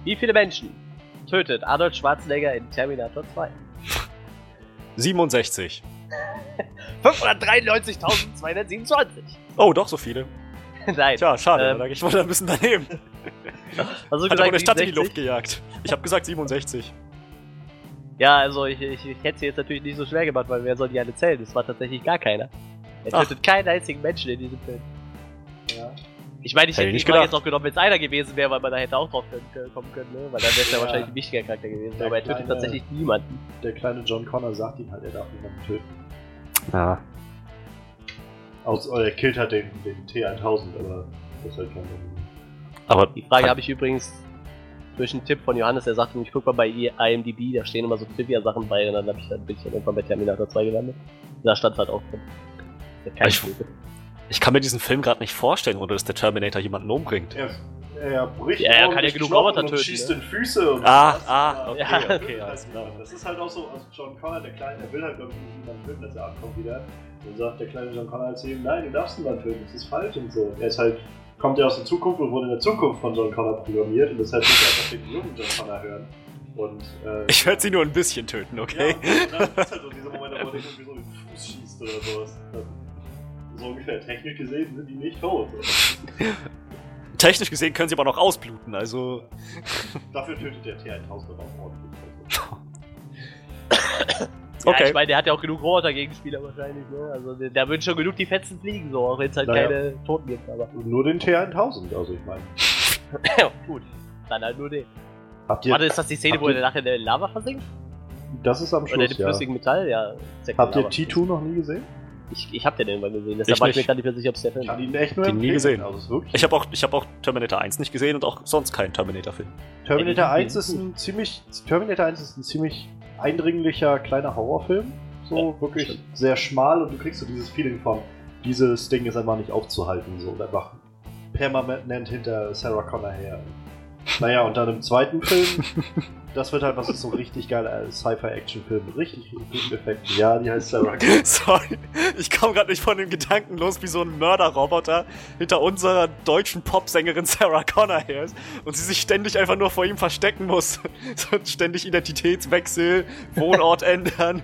Wie viele Menschen tötet Arnold Schwarzenegger in Terminator 2? 67. 593.227. Oh, doch so viele. Nein. Tja, schade, Ähm, da lag ich wohl ein bisschen daneben. Also Hat aber eine Stadt in die 67? Luft gejagt. Ich habe gesagt 67. Ja, also ich, ich, ich hätte sie jetzt natürlich nicht so schwer gemacht, weil wer soll die alle zählen? Das war tatsächlich gar keiner. Er tötet keinen einzigen Menschen in diesem Film. Ich meine, ich Hätte hätte ich jetzt auch genommen, wenn es einer gewesen wäre, weil man da hätte auch drauf können, kommen können, ne? Weil dann wäre es ja. Ja. wahrscheinlich ein wichtiger Charakter gewesen. Der Aber er tötet kleine- tatsächlich niemanden. Der kleine John Connor sagt ihm halt, er darf niemanden töten. Ja. Aus, er killt halt den, den T1000, aber das ist halt kein Aber Die Frage habe ich übrigens durch einen Tipp von Johannes, der sagte, ich guck mal bei IMDb, da stehen immer so Trivia-Sachen bei und dann, hab ich, dann bin ich dann irgendwann bei Terminator 2 gelandet. Da stand halt auch drin. Der kein Ich- Tötet. Ich kann mir diesen Film gerade nicht vorstellen, oder dass der Terminator jemanden umbringt. Er, er bricht Ja, er kann ja genug Roboter und töten, schießt ne? in Füße und Ah, was. ah, okay, Ja. okay, will alles klar. Das ist halt auch so, also John Connor, der Kleine, der will halt irgendwie niemanden töten, dass er abkommt wieder. Dann sagt der kleine John Connor zu ihm, nein, du darfst niemanden töten, das ist falsch und so. Er ist halt, kommt ja aus der Zukunft und wurde in der Zukunft von John Connor programmiert und deshalb muss er einfach den jungen John Connor hören. Und, äh, Ich werde sie nur ein bisschen töten, okay? Ja, und dann ist halt so dieser Moment, wo er irgendwie so in den Fuß schießt oder sowas. So ungefähr technisch gesehen sind die nicht tot. Technisch gesehen können sie aber noch ausbluten, also. Dafür tötet der T1000 aber auch ordentlich. Ja, Okay. ich meine, der hat ja auch genug Roboter-Gegenspieler wahrscheinlich, ne? Also der- da würden schon genug die Fetzen fliegen, so, auch wenn es halt Naja. keine Toten gibt, aber. Nur den T1000, also ich meine. ja, gut. Dann halt nur den. Habt ihr, Warte, ist das die Szene, wo ihr- er nachher in der Lava versinkt? das ist am Oder Schluss, dem ja. flüssigen Metall? Ja. ist ja Habt ihr Lava. T2 noch nie gesehen? Ich, ich hab den irgendwann gesehen, deshalb Ich war ich mir nicht. gar nicht mehr sicher, ob es der Film Ich kann ist. ihn echt nur Den nie gesehen. Also ist Ich habe auch, ich hab auch Terminator 1 nicht gesehen und auch sonst keinen Terminator-Film. Terminator Ja, die 1 sind ist ein ziemlich Terminator 1 ist ein ziemlich eindringlicher kleiner Horrorfilm. So wirklich stimmt. sehr schmal und du kriegst so dieses Feeling von dieses Ding ist einfach nicht aufzuhalten so und einfach permanent hinter Sarah Connor her. Naja, und dann im zweiten Film, das wird halt was ist so ein richtig geiler Sci-Fi-Action-Film. Richtig, richtig guten Effekten. Ja, die heißt Sarah Connor. Sorry, ich komme gerade nicht von dem Gedanken los, wie so ein Mörderroboter hinter unserer deutschen Popsängerin Sarah Connor her ist und sie sich ständig einfach nur vor ihm verstecken muss. So ständig Identitätswechsel, Wohnort ändern.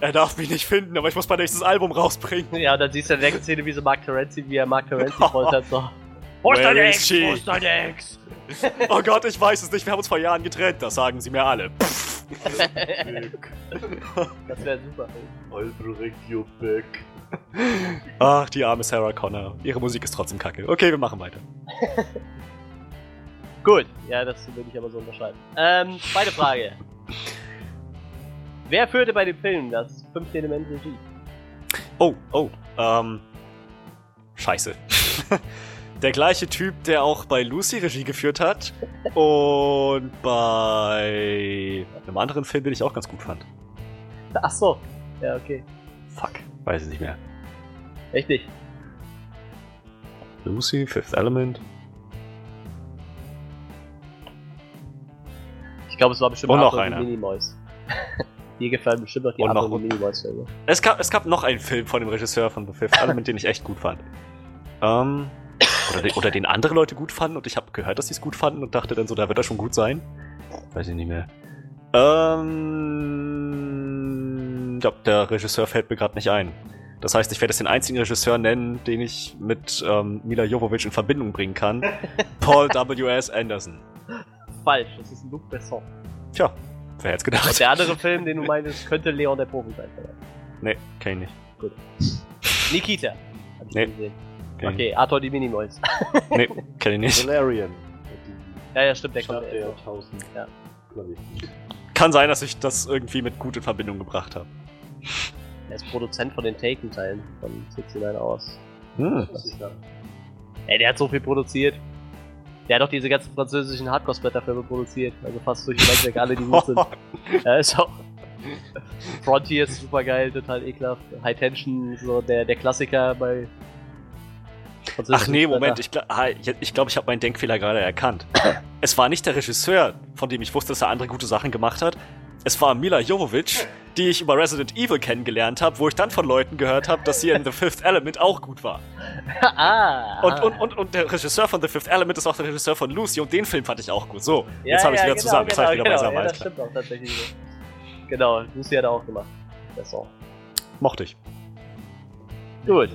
Er darf mich nicht finden, aber ich muss mein nächstes Album rausbringen. Ja, und dann siehst du in der nächsten Szene, wie so Mark Terenzi, wie er Mark Terenzi poltert, so. Wo ist deine is Ex? Wo ist deine Ex? Oh Gott, ich weiß es nicht, wir haben uns vor Jahren getrennt, das sagen sie mir alle. Das wäre super. I'll break your back. Ach, die arme Sarah Connor. Ihre Musik ist trotzdem kacke. Okay, wir machen weiter. Gut, ja, das würde ich aber so unterschreiben. Ähm, zweite Frage. Wer führte bei dem Film das fünfte Element Regie? Oh, oh, ähm. Scheiße. Der gleiche Typ, der auch bei Lucy Regie geführt hat und bei einem anderen Film, den ich auch ganz gut fand. Ach so. Ja, okay. Fuck, weiß ich nicht mehr. Echt nicht. Lucy, Fifth Element. Ich glaube, es war bestimmt Und noch einer. Minimoys. Dir gefallen bestimmt auch die Und Arthur noch- Minimoys-Filme. Es gab, es gab noch einen Film von dem Regisseur von The Fifth Element, den ich echt gut fand. Ähm, oder, den, oder den andere Leute gut fanden und ich habe gehört, dass sie es gut fanden und dachte dann so, da wird er schon gut sein. Weiß ich nicht mehr. Ähm, ich glaube, der Regisseur fällt mir gerade nicht ein. Das heißt, ich werde jetzt den einzigen Regisseur nennen, den ich mit ähm, Mila Jovovich in Verbindung bringen kann. Paul W.S. Anderson. Falsch, das ist ein Luc Besson. Tja, wer hätte Und gedacht? der andere Film, den du meinst, könnte Leon der Profi sein. Oder? Nee, kenn ich nicht. Nikita. Hab ich Nee. gesehen. Ich Okay, Arthur die Minimoys. nicht. Nee, kenn ich nicht. Valerian. ja, ja, stimmt, der kommt Stadt ja der erst noch. tausend Ja. Planeten. Kann sein, dass ich das irgendwie mit gut in Verbindung gebracht habe. Er ist Produzent von den Taken-Teilen von 69 aus. Hm. Ey, der hat so viel produziert. Der hat auch diese ganzen französischen Hardcore-Splatter-Filme produziert. Also fast durch die Bank alle, die gut sind. Ja, ist auch. Frontier ist super geil, total ekelhaft. High Tension, so der, der Klassiker bei. Ach nee. Moment, ich glaube, ich, ich, glaub, ich habe meinen Denkfehler gerade erkannt. Es war nicht der Regisseur, von dem ich wusste, dass er andere gute Sachen gemacht hat. Es war Mila Jovovich, die ich über Resident Evil kennengelernt habe, wo ich dann von Leuten gehört habe, dass sie in The Fifth Element auch gut war. ah, Und, ah. und, und, und der Regisseur von The Fifth Element ist auch der Regisseur von Lucy und den Film fand ich auch gut. So, Ja, jetzt habe ich ja, wieder genau, zusammen. Jetzt genau, wieder genau, beisammen. ja, das stimmt auch tatsächlich. so. Genau, Lucy hat er auch gemacht. Besser. Mochte ich. Gut.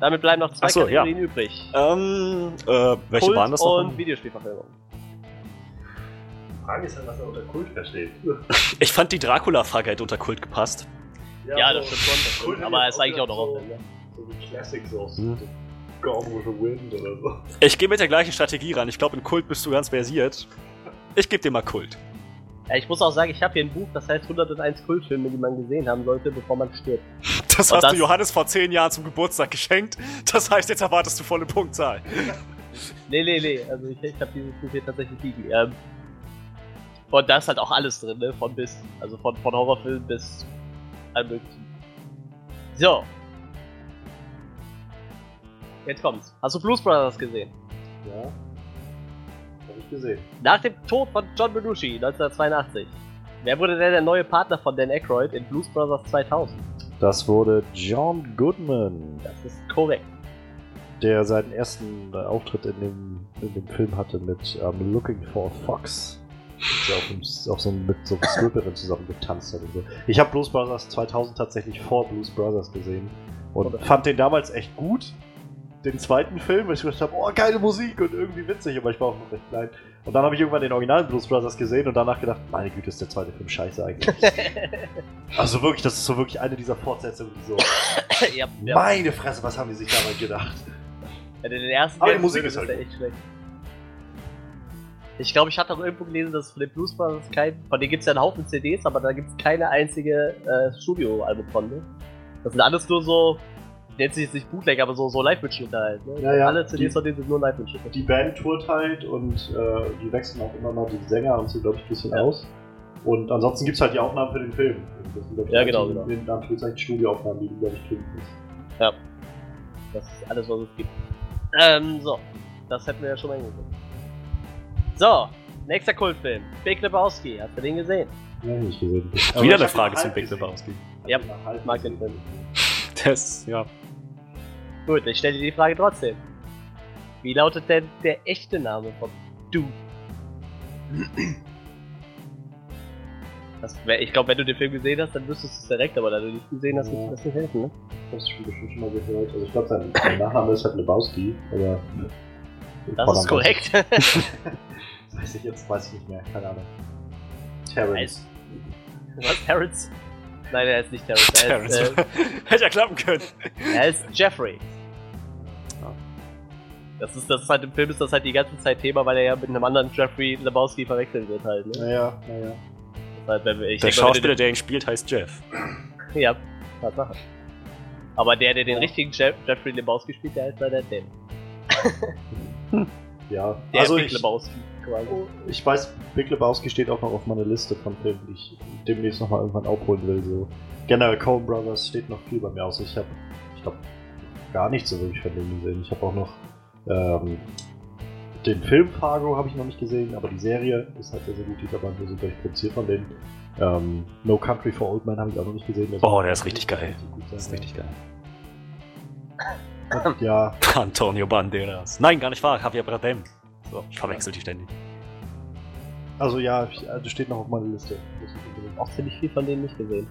Damit bleiben noch zwei Ach so, ja. Kategorien übrig. Ähm, äh, welche Kult waren das und noch? Videospielverfilmung. Die Frage ist ja, was er unter Kult versteht. Ich fand die Dracula-Frage hätte unter Kult gepasst. Ja, das stimmt schon. Das stimmt. Kult Aber es ist ja eigentlich auch noch so- offen. Ne? So wie Classic so. Hm. Gone with the Wind oder so. Ich gehe mit der gleichen Strategie ran. Ich glaube, in Kult bist du ganz versiert. Ich gebe dir mal Kult. Ja, ich muss auch sagen, ich habe hier ein Buch, das heißt 101 Kultfilme, die man gesehen haben sollte, bevor man stirbt. Das Und hast das- du Johannes vor zehn Jahren zum Geburtstag geschenkt. Das heißt, jetzt erwartest du volle Punktzahl. Nee, nee, nee, also ich, ich habe dieses Buch hier tatsächlich liegen. Ähm, und da ist halt auch alles drin, ne? Von bis. Also von, von Horrorfilm bis allem möglichen. So. Jetzt kommt's. Hast du Blues Brothers gesehen? Ja. Ich gesehen. Nach dem Tod von John Belushi 1982. Wer wurde denn der neue Partner von Dan Aykroyd in Blues Brothers 2000? Das wurde John Goodman, Das ist korrekt. der seinen ersten Auftritt in dem, in dem Film hatte mit ähm, Looking for a Fox. Der auf, dem, auf so einem, mit so einer Stripperin zusammen getanzt hat und so. Ich habe Blues Brothers 2000 tatsächlich vor Blues Brothers gesehen und Oder? fand den damals echt gut. Den zweiten Film, weil ich gedacht habe, oh, geile Musik und irgendwie witzig, aber ich war auch noch recht klein. Und dann habe ich irgendwann den originalen Blues Brothers gesehen und danach gedacht, meine Güte, ist der zweite Film scheiße eigentlich. also wirklich, das ist so wirklich eine dieser Fortsetzungen, die so. ja, ja. Meine Fresse, was haben die sich dabei gedacht? Ja, den ersten Aber die Musik ist halt echt schlecht. Ich glaube, ich hatte auch irgendwo gelesen, dass von den Blues Brothers kein. Von denen gibt es ja einen Haufen CDs, aber da gibt es keine einzige äh, Studioalbum von. Ne? Das sind alles nur so. Nennt sich jetzt nicht Bootleg, aber so, so Live-Mitschnitte halt. Ne? Ja, ja. Alle CDs Die- von denen sind nur Live-Mitschnitte. Die Band tourt halt und äh, die wechseln auch immer mal die Sänger und so, glaube ich, ein bisschen Ja. aus. Und ansonsten gibt es halt die Aufnahmen für den Film. Das sind, glaub ich, Ja, die genau, In Anführungszeichen Studioaufnahmen, die du, glaube ich, kriegen kannst. Das ist alles, was es gibt. Ähm, so. Das hätten wir ja schon mal hingekommen. So, nächster Kultfilm. Big Lebowski. Hast du den gesehen? Ja, nicht gesehen. Wieder eine Frage zum Big Lebowski. Ja, halt mag den Film. Das, ja. Gut, ich stelle dir die Frage trotzdem. Wie lautet denn der echte Name von Du? Das wär, ich glaube, wenn du den Film gesehen hast, dann wüsstest du es direkt, aber da du nicht gesehen hast, Ja. wird dir das nicht helfen, ne? Das ist schon bestimmt schon mal gehört. Also ich glaube, sein, sein Nachname ist halt Lebowski, aber... Das ist korrekt. Weiß ich jetzt, weiß ich nicht mehr, keine Ahnung. Terrence. Was? Terrence? Nein, er ist nicht Terrence. Er Terrence. ist, äh, Hätte ja klappen können. er ist Jeffrey. Das ist, das ist halt im Film ist das halt die ganze Zeit Thema, weil er ja mit einem anderen Jeffrey Lebowski verwechselt wird halt, ne? Naja, naja. Halt, wenn Der denk mal, wenn du Schauspieler, der ihn spielt, heißt Jeff. den- Ja, Tatsache. Aber der, der den richtigen Jeff, Jeffrey Lebowski spielt, der heißt leider Dan. Ja, Der also Big ich, Lebowski quasi. ich weiß, Big Lebowski steht auch noch auf meiner Liste von Filmen, die ich demnächst nochmal irgendwann aufholen will. So. Generell Coen Brothers steht noch viel bei mir aus. Ich habe, ich glaube, gar nicht so wirklich von denen gesehen. Ich habe auch noch ähm, den Film Fargo habe ich noch nicht gesehen, aber die Serie ist halt sehr, sehr gut. Die nur so gleich produziert von denen. Ähm, no Country for Old Men habe ich auch noch nicht gesehen. soll Oh, der ist richtig geil. sein, Das ist richtig geil. Ja, Antonio Banderas. Nein, gar nicht wahr. Javier Bardem. So, ich verwechsel die ständig. also ja, ich, äh, das steht noch auf meiner Liste. Auch ziemlich viel von denen nicht gesehen.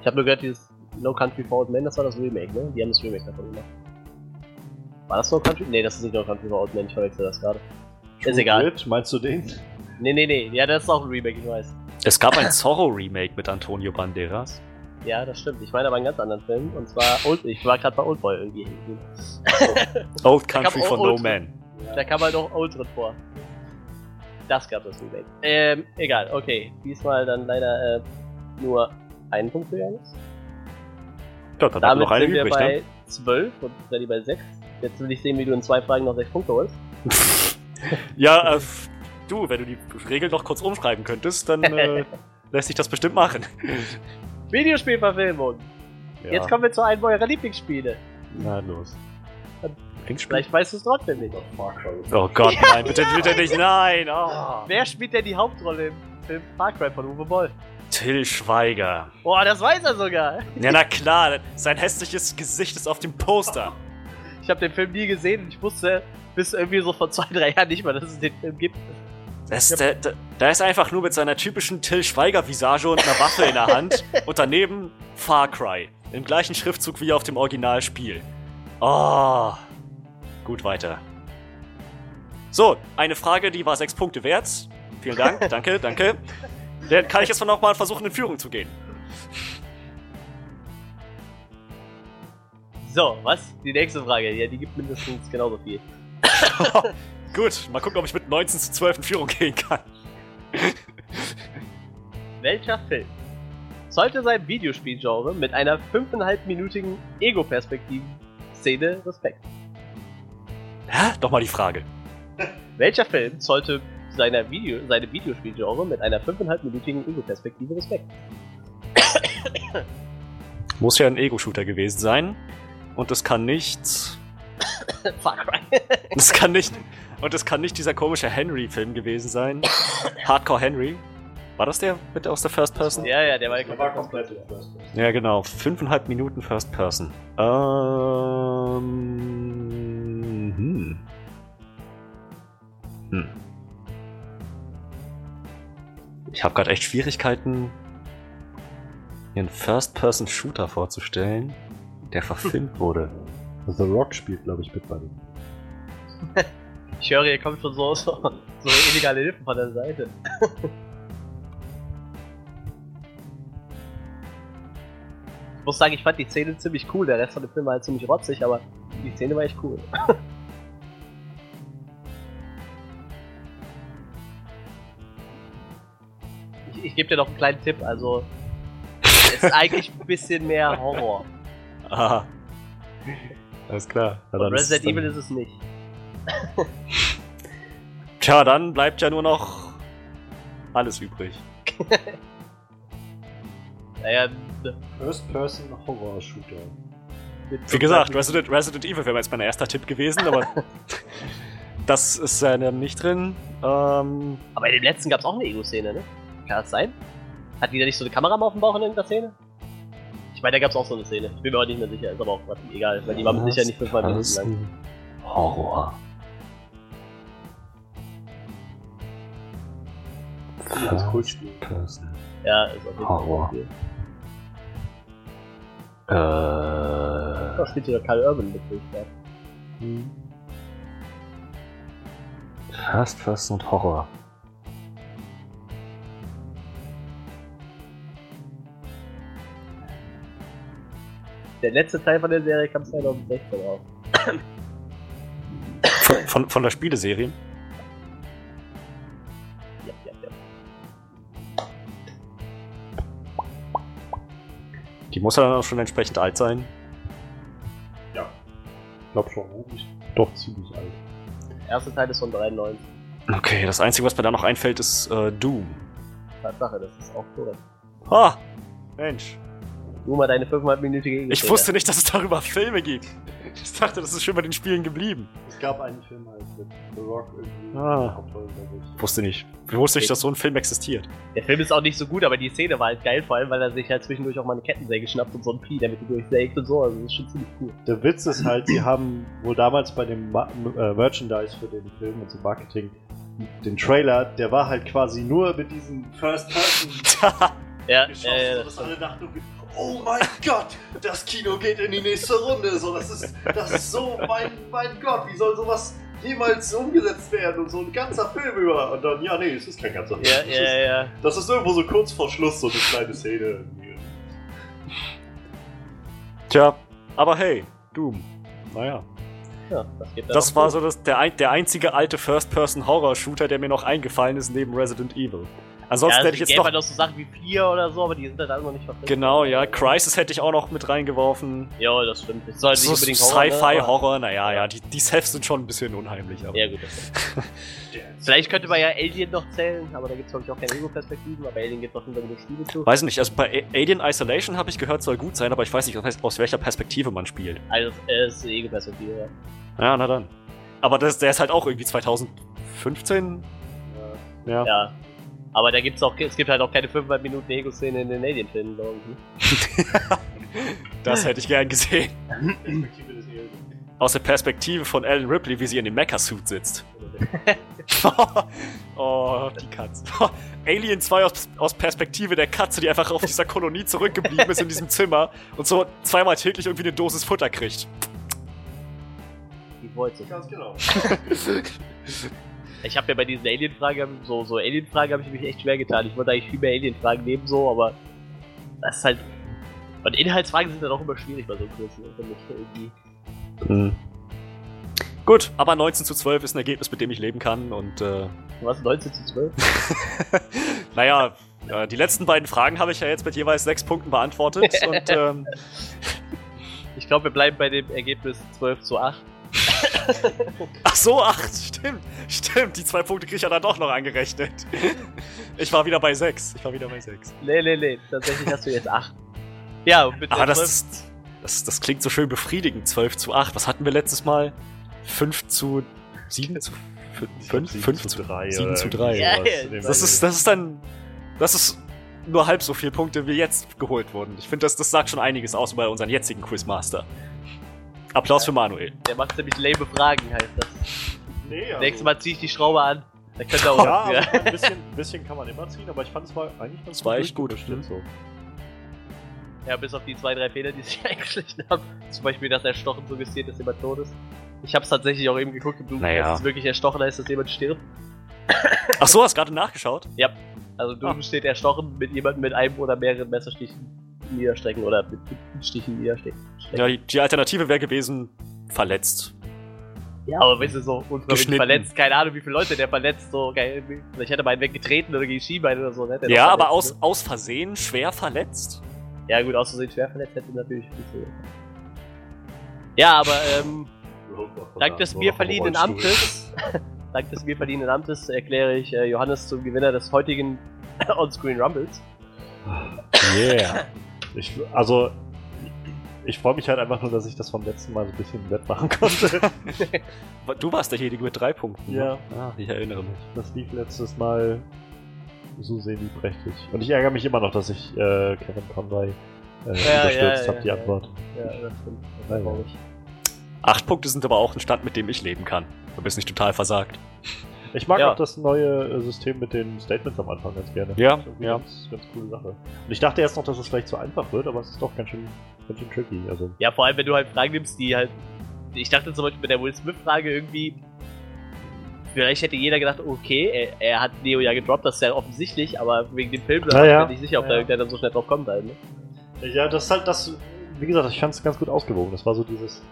Ich habe nur gehört, dieses No Country for Old Men, das war das Remake, ne? Die haben das Remake davon gemacht. War das No Country? Nee, das ist nicht No Country for Old Men, ich verwechsel das gerade. Ist egal. Grit, meinst du den? Nee, nee, nee, ja, das ist auch ein Remake, ich weiß. Es gab ein Zorro-Remake mit Antonio Banderas. Ja, das stimmt. Ich meine aber einen ganz anderen Film. Und zwar Old, ich war gerade bei Oldboy irgendwie hängen. Old Country for No Old- Man. Da kam halt auch Old drin vor. Das gab das Remake. Ähm, egal, okay. Diesmal dann leider äh, nur einen Punkt für Janis. Ja, dann haben wir Damit noch eine sind wir übrig, bei ne? 12 und Freddy bei 6. Jetzt will ich sehen, wie du in zwei Fragen noch 6 Punkte holst. Ja, äh, du, wenn du die Regeln noch kurz umschreiben könntest, dann äh, lässt sich das bestimmt machen. Videospielverfilmung. Ja. Jetzt kommen wir zu einem eurer Lieblingsspiele. Na los. Linkspiel? Vielleicht weißt du es trotzdem nicht. Far Cry. Oh Gott, nein, bitte, bitte nicht, nein! Oh. Wer spielt denn die Hauptrolle im Film Far Cry von Uwe Boll? Till Schweiger. Boah, das weiß er sogar. Ja, na klar, sein hässliches Gesicht ist auf dem Poster. Ich habe den Film nie gesehen und ich wusste bis irgendwie so vor zwei, drei Jahren nicht mal, dass es den Film gibt. Das, der, der, der ist einfach nur mit seiner typischen Till Schweiger-Visage und einer Waffe in der Hand und daneben Far Cry. Im gleichen Schriftzug wie auf dem Originalspiel. Oh. Gut weiter. So, eine Frage, die war sechs Punkte wert. Vielen Dank, danke, danke. Dann kann ich jetzt noch mal versuchen, in Führung zu gehen. So, was? Die nächste Frage. Ja, die gibt mindestens genauso viel. Gut, mal gucken, ob ich mit 19 zu 12 in Führung gehen kann. Welcher Film sollte sein Videospielgenre mit einer 5,5-minütigen Ego-Perspektiven-Szene Respekt? Hä? Doch mal die Frage. Welcher Film sollte seiner Video, seine Videospielgenre mit einer 5,5-minütigen Ego-Perspektive Respekt? Muss ja ein Ego-Shooter gewesen sein. Und es kann nicht. Far Cry. Es kann nicht. Und es kann nicht dieser komische Henry-Film gewesen sein. Hardcore Henry. War das der mit aus der First Person? ja, ja, der war Der war komplett in First Person. Ja, genau. Fünfeinhalb Minuten First Person. Ähm. Hm. Hm. Ich habe gerade echt Schwierigkeiten, mir einen First-Person-Shooter vorzustellen, der verfilmt wurde. The Rock spielt, glaube ich, mit bei dem. Ich höre, hier kommt schon so, so, so illegale Hilfe von der Seite. ich muss sagen, ich fand die Szene ziemlich cool. Der Rest von dem Film war halt ziemlich rotzig, aber die Szene war echt cool. ich ich gebe dir noch einen kleinen Tipp. Also, es ist eigentlich ein bisschen mehr Horror. Aha. Alles klar. Dann es Resident dann- Evil ist es nicht. Tja, dann bleibt ja nur noch alles übrig. Naja, First-Person-Horror-Shooter. Wie gesagt, Resident, Resident Evil wäre jetzt mein erster Tipp gewesen, aber das ist ja nicht drin. Ähm, Aber in dem letzten gab es auch eine Ego-Szene, ne? Kann das sein? Hat die da nicht so eine Kamera mal auf dem Bauch in irgendeiner Szene? Ich meine, da gab es auch so eine Szene. Ich bin mir auch nicht mehr sicher, ist aber auch egal, weil die war Sicherheit nicht fünfmal Minuten lang. Horror. Das Kultspiel. Person. Ja, ist auf jeden Fall. Horror. Spiel. Äh, Da spielt sogar Karl Urban mit, ich glaub. First Person und Horror. Der letzte Teil von der Serie kam 2016 raus. Von, von, von der Spieleserie. Ja, ja, ja. Die muss ja dann auch schon entsprechend alt sein. Ich glaube schon, ne? Ich- Doch ziemlich alt. Der erste Teil ist von 93. Okay, das Einzige, was mir da noch einfällt, ist äh, Doom. Tatsache, das ist auch korrekt. Ah, Mensch. Du mal deine 500-minütige Ich wusste nicht, dass es darüber Filme gibt. Ich dachte, das ist schon bei den Spielen geblieben. Es gab einen Film halt mit The Rock irgendwie. Ah. Hauptrolle, glaub ich. Wusste nicht. Ich wusste nicht, dass so ein Film existiert. Der Film ist auch nicht so gut, aber die Szene war halt geil, vor allem, weil er sich halt zwischendurch auch mal eine Kettensäge schnappt und so ein Pi damit die durchsägt und so. Also das ist schon ziemlich cool. Der Witz ist halt, sie haben wohl damals bei dem Ma äh, Merchandise für den Film und zum Marketing den Trailer, der war halt quasi nur mit diesem First Person Ja, geschossen, ja, ja. sodass alle dachten, oh mein Gott, das Kino geht in die nächste Runde. So, das ist, das ist so, mein, mein Gott, wie soll sowas jemals umgesetzt werden und so ein ganzer Film über. Und dann, ja, nee, es ist kein ganzer Film. Ja, das, ja, ist, ja. das ist irgendwo so kurz vor Schluss, so eine kleine Szene. Tja, aber hey, Doom. Naja. ja das Das war gut. so das, der, ein, der einzige alte First-Person-Horror-Shooter, der mir noch eingefallen ist neben Resident Evil. Ansonsten ja, also hätte ich jetzt noch. halt noch so Sachen wie 4 oder so, aber die sind halt alle noch nicht verpflichtet. Genau, ja, Crisis hätte ich auch noch mit reingeworfen. Ja, das stimmt. Es soll nicht So unbedingt Horror, ne, aber- Sci-Fi-Horror, naja, ja, die, die Seths sind schon ein bisschen unheimlich, aber. Ja, gut. Das. Vielleicht könnte man ja Alien noch zählen, aber da gibt es, glaube ich, auch keine Ego-Perspektiven, aber Alien gibt doch schon genug Spiele zu. Weiß nicht, also bei A- Alien Isolation habe ich gehört, soll gut sein, aber ich weiß nicht, aus- aus welcher Perspektive man spielt. Also, es ist eine Ego-Perspektive, ja. Ja, na dann. Aber das, der ist halt auch irgendwie 2015. Ja. Ja. Aber da gibt's auch, es gibt halt auch keine 500 Minuten Ego-Szene in den Alien-Filmen? Das hätte ich gern gesehen. Aus der Perspektive von Ellen Ripley, wie sie in dem Mecha-Suit sitzt. oh, die Katze. Alien 2 aus, aus Perspektive der Katze, die einfach auf dieser Kolonie zurückgeblieben ist in diesem Zimmer und so zweimal täglich irgendwie eine Dosis Futter kriegt. Die wollte Ganz genau. Ich habe ja bei diesen Alien-Fragen, so, so Alien-Fragen habe ich mich echt schwer getan. Ich wollte eigentlich viel mehr Alien-Fragen nehmen, so, aber das ist halt. Und Inhaltsfragen sind dann auch immer schwierig bei so Quiz, ne? Irgendwie. Hm. Gut, aber 19 zu 12 ist ein Ergebnis, mit dem ich leben kann und äh, Was? 19 zu 12? naja, äh, die letzten beiden Fragen habe ich ja jetzt mit jeweils sechs Punkten beantwortet und ähm, Ich glaube, wir bleiben bei dem Ergebnis 12 zu 8. Ach so, ach, stimmt. Stimmt, die zwei Punkte kriege ich ja dann doch noch angerechnet. Ich war wieder bei sechs. Ich war wieder bei sechs. Nee, nee, nee. Tatsächlich hast du jetzt 8. Ja, und mit Aber das, ist, das, das klingt so schön befriedigend. 12 zu 8. Was hatten wir letztes Mal? 5 zu 7 zu 5? 5 zu 3. 7 zu 3. Ja, Das ist, das ist dann. Das ist nur halb so viele Punkte, wie jetzt geholt wurden. Ich finde, das, das sagt schon einiges aus über unseren jetzigen Quizmaster. Applaus für Manuel. Der macht nämlich lame Fragen, heißt das. Nee, also, Nächstes Mal ziehe ich die Schraube an. Da könnt ihr auch. Ja, Ja, aber ein bisschen, ein bisschen kann man immer ziehen, aber ich fand es war eigentlich ganz Es war echt gut, durchgemischt stimmt. so. ja, bis auf die zwei, drei Fehler, die sich eingeschlichen haben. Zum Beispiel, dass er Stochen suggestiert, dass jemand tot ist. Ich hab's tatsächlich auch eben geguckt, ob du Naja. es wirklich erstochen heißt, dass jemand stirbt. Ach so, hast gerade nachgeschaut? Also du Ah. steht erstochen mit jemandem mit einem oder mehreren Messerstichen niederstrecken oder mit Stichen niederstechen. Ja, die, die Alternative wäre gewesen, verletzt. Ja, aber weißt du, so unvermittelt verletzt, keine Ahnung, wie viele Leute der verletzt, so, geil, vielleicht hätte mal einen weggetreten oder gegen Schienbein oder so, ne? Ja, aber aus, aus Versehen schwer verletzt. Ne? Ja, gut, aus Versehen schwer verletzt hätte natürlich funktioniert. Ja, aber, ähm, dank des mir verliehenen Amtes, dank des mir verliehenen Amtes erkläre ich äh, Johannes zum Gewinner des heutigen Onscreen Rumbles. Yeah. Ich, also, ich freue mich halt einfach nur, dass ich das vom letzten Mal so ein bisschen wettmachen konnte. Du warst derjenige mit drei Punkten. Ja. Ne? Ah, ich erinnere mich. Das lief letztes Mal so semi-prächtig. Und ich ärgere mich immer noch, dass ich äh, Kevin Conroy äh, Ja, unterstützt ja, habe, ja, die ja. Antwort. Ja, das stimmt. Das Ja, ja. Acht Punkte sind aber auch ein Stand, mit dem ich leben kann. Du bist nicht total versagt. Ich mag Ja. auch das neue äh, System mit den Statements am Anfang ganz gerne. Ja, Das ist irgendwie ja. Ganz, ganz coole Sache. Und ich dachte erst noch, dass es vielleicht zu einfach wird, aber es ist doch ganz schön, ganz schön tricky. Also, Ja, vor allem, wenn du halt Fragen nimmst, die halt. Ich dachte zum Beispiel bei der Will Smith-Frage irgendwie. Vielleicht hätte jeder gedacht, okay, er, er hat Neo ja gedroppt, das ist ja offensichtlich, aber wegen dem Film, da Ja, bin ja. ich nicht sicher, ob Ja, da ja. irgendeiner so schnell drauf kommt halt, ne? ja, das ist halt das, wie gesagt, ich fand es ganz gut ausgewogen. Das war so dieses.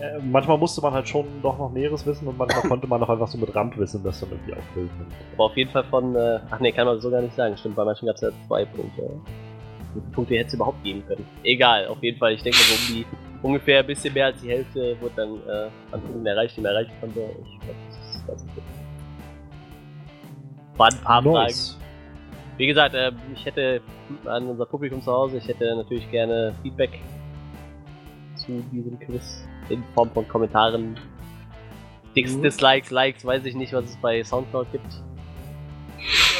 Äh, manchmal musste man halt schon doch noch Näheres wissen und manchmal konnte man auch einfach so mit Randwissen das dann irgendwie auffüllen. Aber auf jeden Fall von. Äh, ach nee, kann man so gar nicht sagen. Stimmt, bei manchen gab es ja zwei Punkte. Wie viele Punkte hätte es überhaupt geben können? Egal, auf jeden Fall. Ich denke, so um die ungefähr ein bisschen mehr als die Hälfte wurde dann äh, an Punkten erreicht, die man erreichen konnte. Ich glaube, das ist ganz gut. Waren ein paar Fragen. Nice. Wie gesagt, äh, ich hätte an unser Publikum zu Hause, ich hätte natürlich gerne Feedback zu diesem Quiz in Form von Kommentaren. Dix, Mhm. Dislikes, Likes, weiß ich nicht, was es bei Soundcloud gibt.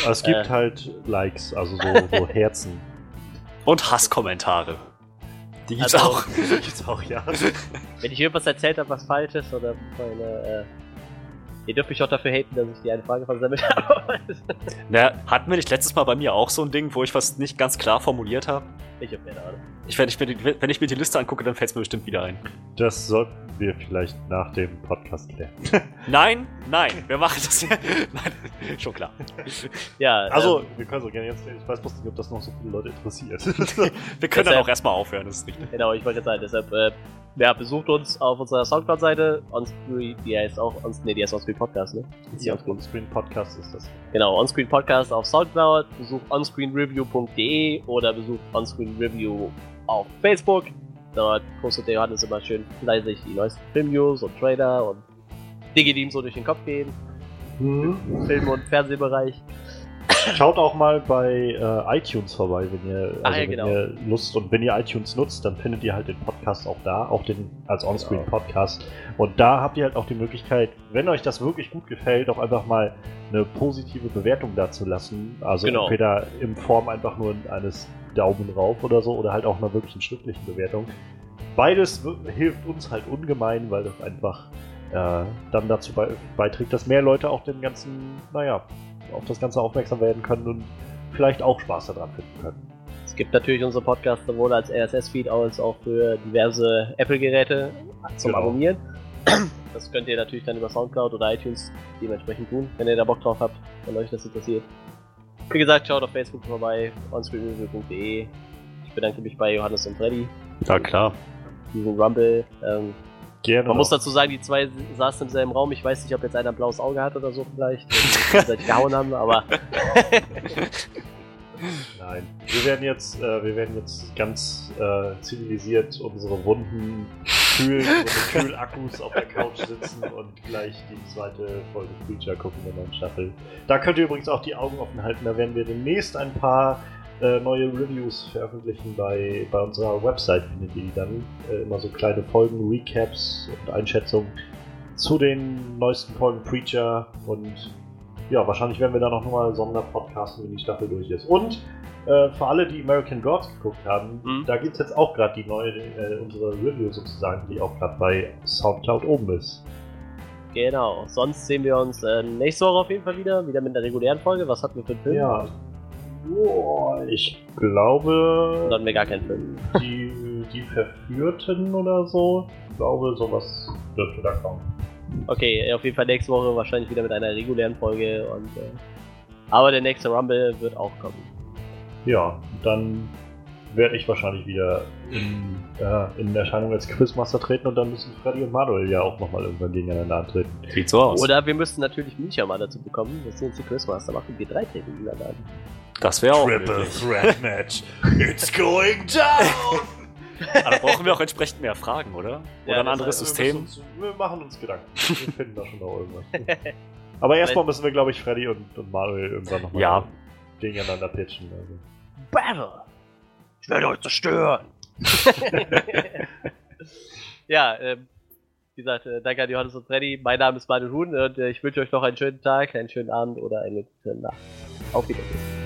Aber es gibt Äh. halt Likes, also so, so Herzen. Und Hasskommentare. Die gibt's Also- auch. gibt's auch, ja. Wenn ich irgendwas erzählt habe, was falsch ist, oder meine, äh, ihr dürft mich auch dafür haten, dass ich die eine Frage versammelt habe. Na, hatten wir nicht letztes Mal bei mir auch so ein Ding, wo ich was nicht ganz klar formuliert habe? Ich hab keine Ahnung. Ich, wenn, ich mir die, wenn ich mir die Liste angucke, dann fällt es mir bestimmt wieder ein. Das sollten wir vielleicht nach dem Podcast klären. Nein, nein, wir machen das ja. Nein, schon klar. Ja, Also, ähm, wir können so gerne jetzt. Ich weiß bloß nicht, ob das noch so viele Leute interessiert. Wir können dann auch erstmal aufhören, das ist nicht. genau, ich wollte jetzt sagen, deshalb, äh, ja, besucht uns auf unserer Soundcloud-Seite, Onscreen, die heißt auch, on, nee, die heißt Onscreen Podcast, ne? Ist die ja, Onscreen? Screen Podcast ist das. Genau, Onscreen Podcast auf Soundcloud, besucht onscreenreview.de oder besucht Onscreen Review auf Facebook. Dort postet der Johannes immer schön fleißig die neuesten Film-News und Trailer und Dinge, die ihm so durch den Kopf gehen. Im Film- und Fernsehbereich. Schaut auch mal bei äh, iTunes vorbei, wenn ihr, also Ah, ja, wenn genau. ihr Lust und wenn ihr iTunes nutzt, dann findet ihr halt den Podcast auch da, auch den als Onscreen Genau. Podcast. Und da habt ihr halt auch die Möglichkeit, wenn euch das wirklich gut gefällt, auch einfach mal eine positive Bewertung dazu lassen. Also Genau. entweder in Form einfach nur eines Daumen rauf oder so oder halt auch einer wirklichen schriftlichen Bewertung. Beides hilft uns halt ungemein, weil das einfach äh, dann dazu bei, beiträgt, dass mehr Leute auch dem ganzen, naja, auf das Ganze aufmerksam werden können und vielleicht auch Spaß daran finden können. Es gibt natürlich unsere Podcasts sowohl als RSS-Feed als auch für diverse Apple-Geräte zum Genau. Abonnieren. Das könnt ihr natürlich dann über Soundcloud oder iTunes dementsprechend tun, wenn ihr da Bock drauf habt, wenn euch das interessiert. Wie gesagt, schaut auf Facebook vorbei, onscreenreview.de. Ich bedanke mich bei Johannes und Freddy Ja, klar. diesen Rumble. Ähm, Gerne. man muss dazu sagen, die zwei saßen im selben Raum. Ich weiß nicht, ob jetzt einer ein blaues Auge hat oder so vielleicht, sich gehauen haben, aber Nein. Wir werden jetzt, äh, wir werden jetzt ganz äh, zivilisiert unsere Wunden kühlen, unsere Kühlakkus auf der Couch sitzen und gleich die zweite Folge Preacher gucken in der Staffel. Da könnt ihr übrigens auch die Augen offen halten. Da werden wir demnächst ein paar äh, neue Reviews veröffentlichen bei, bei unserer Website, findet ihr die dann. Äh, immer so kleine Folgen, Recaps und Einschätzungen zu den neuesten Folgen Preacher und ja, wahrscheinlich werden wir da noch mal Sonderpodcasten, wenn die Staffel durch ist. Und äh, für alle, die American Gods geguckt haben, Mhm. da gibt es jetzt auch gerade die neue, äh, unsere Review sozusagen, die auch gerade bei Soundcloud oben ist. genau. Sonst sehen wir uns äh, nächste Woche auf jeden Fall wieder, wieder mit einer regulären Folge. Was hatten wir für einen Film? Ja. Boah, ich glaube, hatten wir gar keinen Film? die, die Verführten oder so. Ich glaube, sowas dürfte da kommen. Okay, auf jeden Fall nächste Woche wahrscheinlich wieder mit einer regulären Folge und äh, aber der nächste Rumble wird auch kommen. Ja, dann werde ich wahrscheinlich wieder in, äh, in Erscheinung als Quizmaster treten und dann müssen Freddy und Manuel ja auch nochmal irgendwann gegeneinander antreten. Sieht so aus. Oder wir müssten natürlich Micha mal dazu bekommen, dass sie uns die Quizmaster machen und wir drei treten gegeneinander an. das wäre auch Triple möglich. Threat Match. It's going down! Aber da brauchen wir auch entsprechend mehr Fragen, oder? Oder Ja, ein anderes Wir, System? müssen uns, wir machen uns Gedanken. Wir finden da schon noch irgendwas. Aber erstmal müssen wir, glaube ich, Freddy und, und Manuel irgendwann nochmal Ja. gegeneinander pitchen. Also. Battle! Ich werde euch zerstören! ja, ähm, wie gesagt, äh, danke an Johannes und Freddy. Mein Name ist Manuel Huhn und äh, ich wünsche euch noch einen schönen Tag, einen schönen Abend oder eine gute Nacht. Auf Wiedersehen.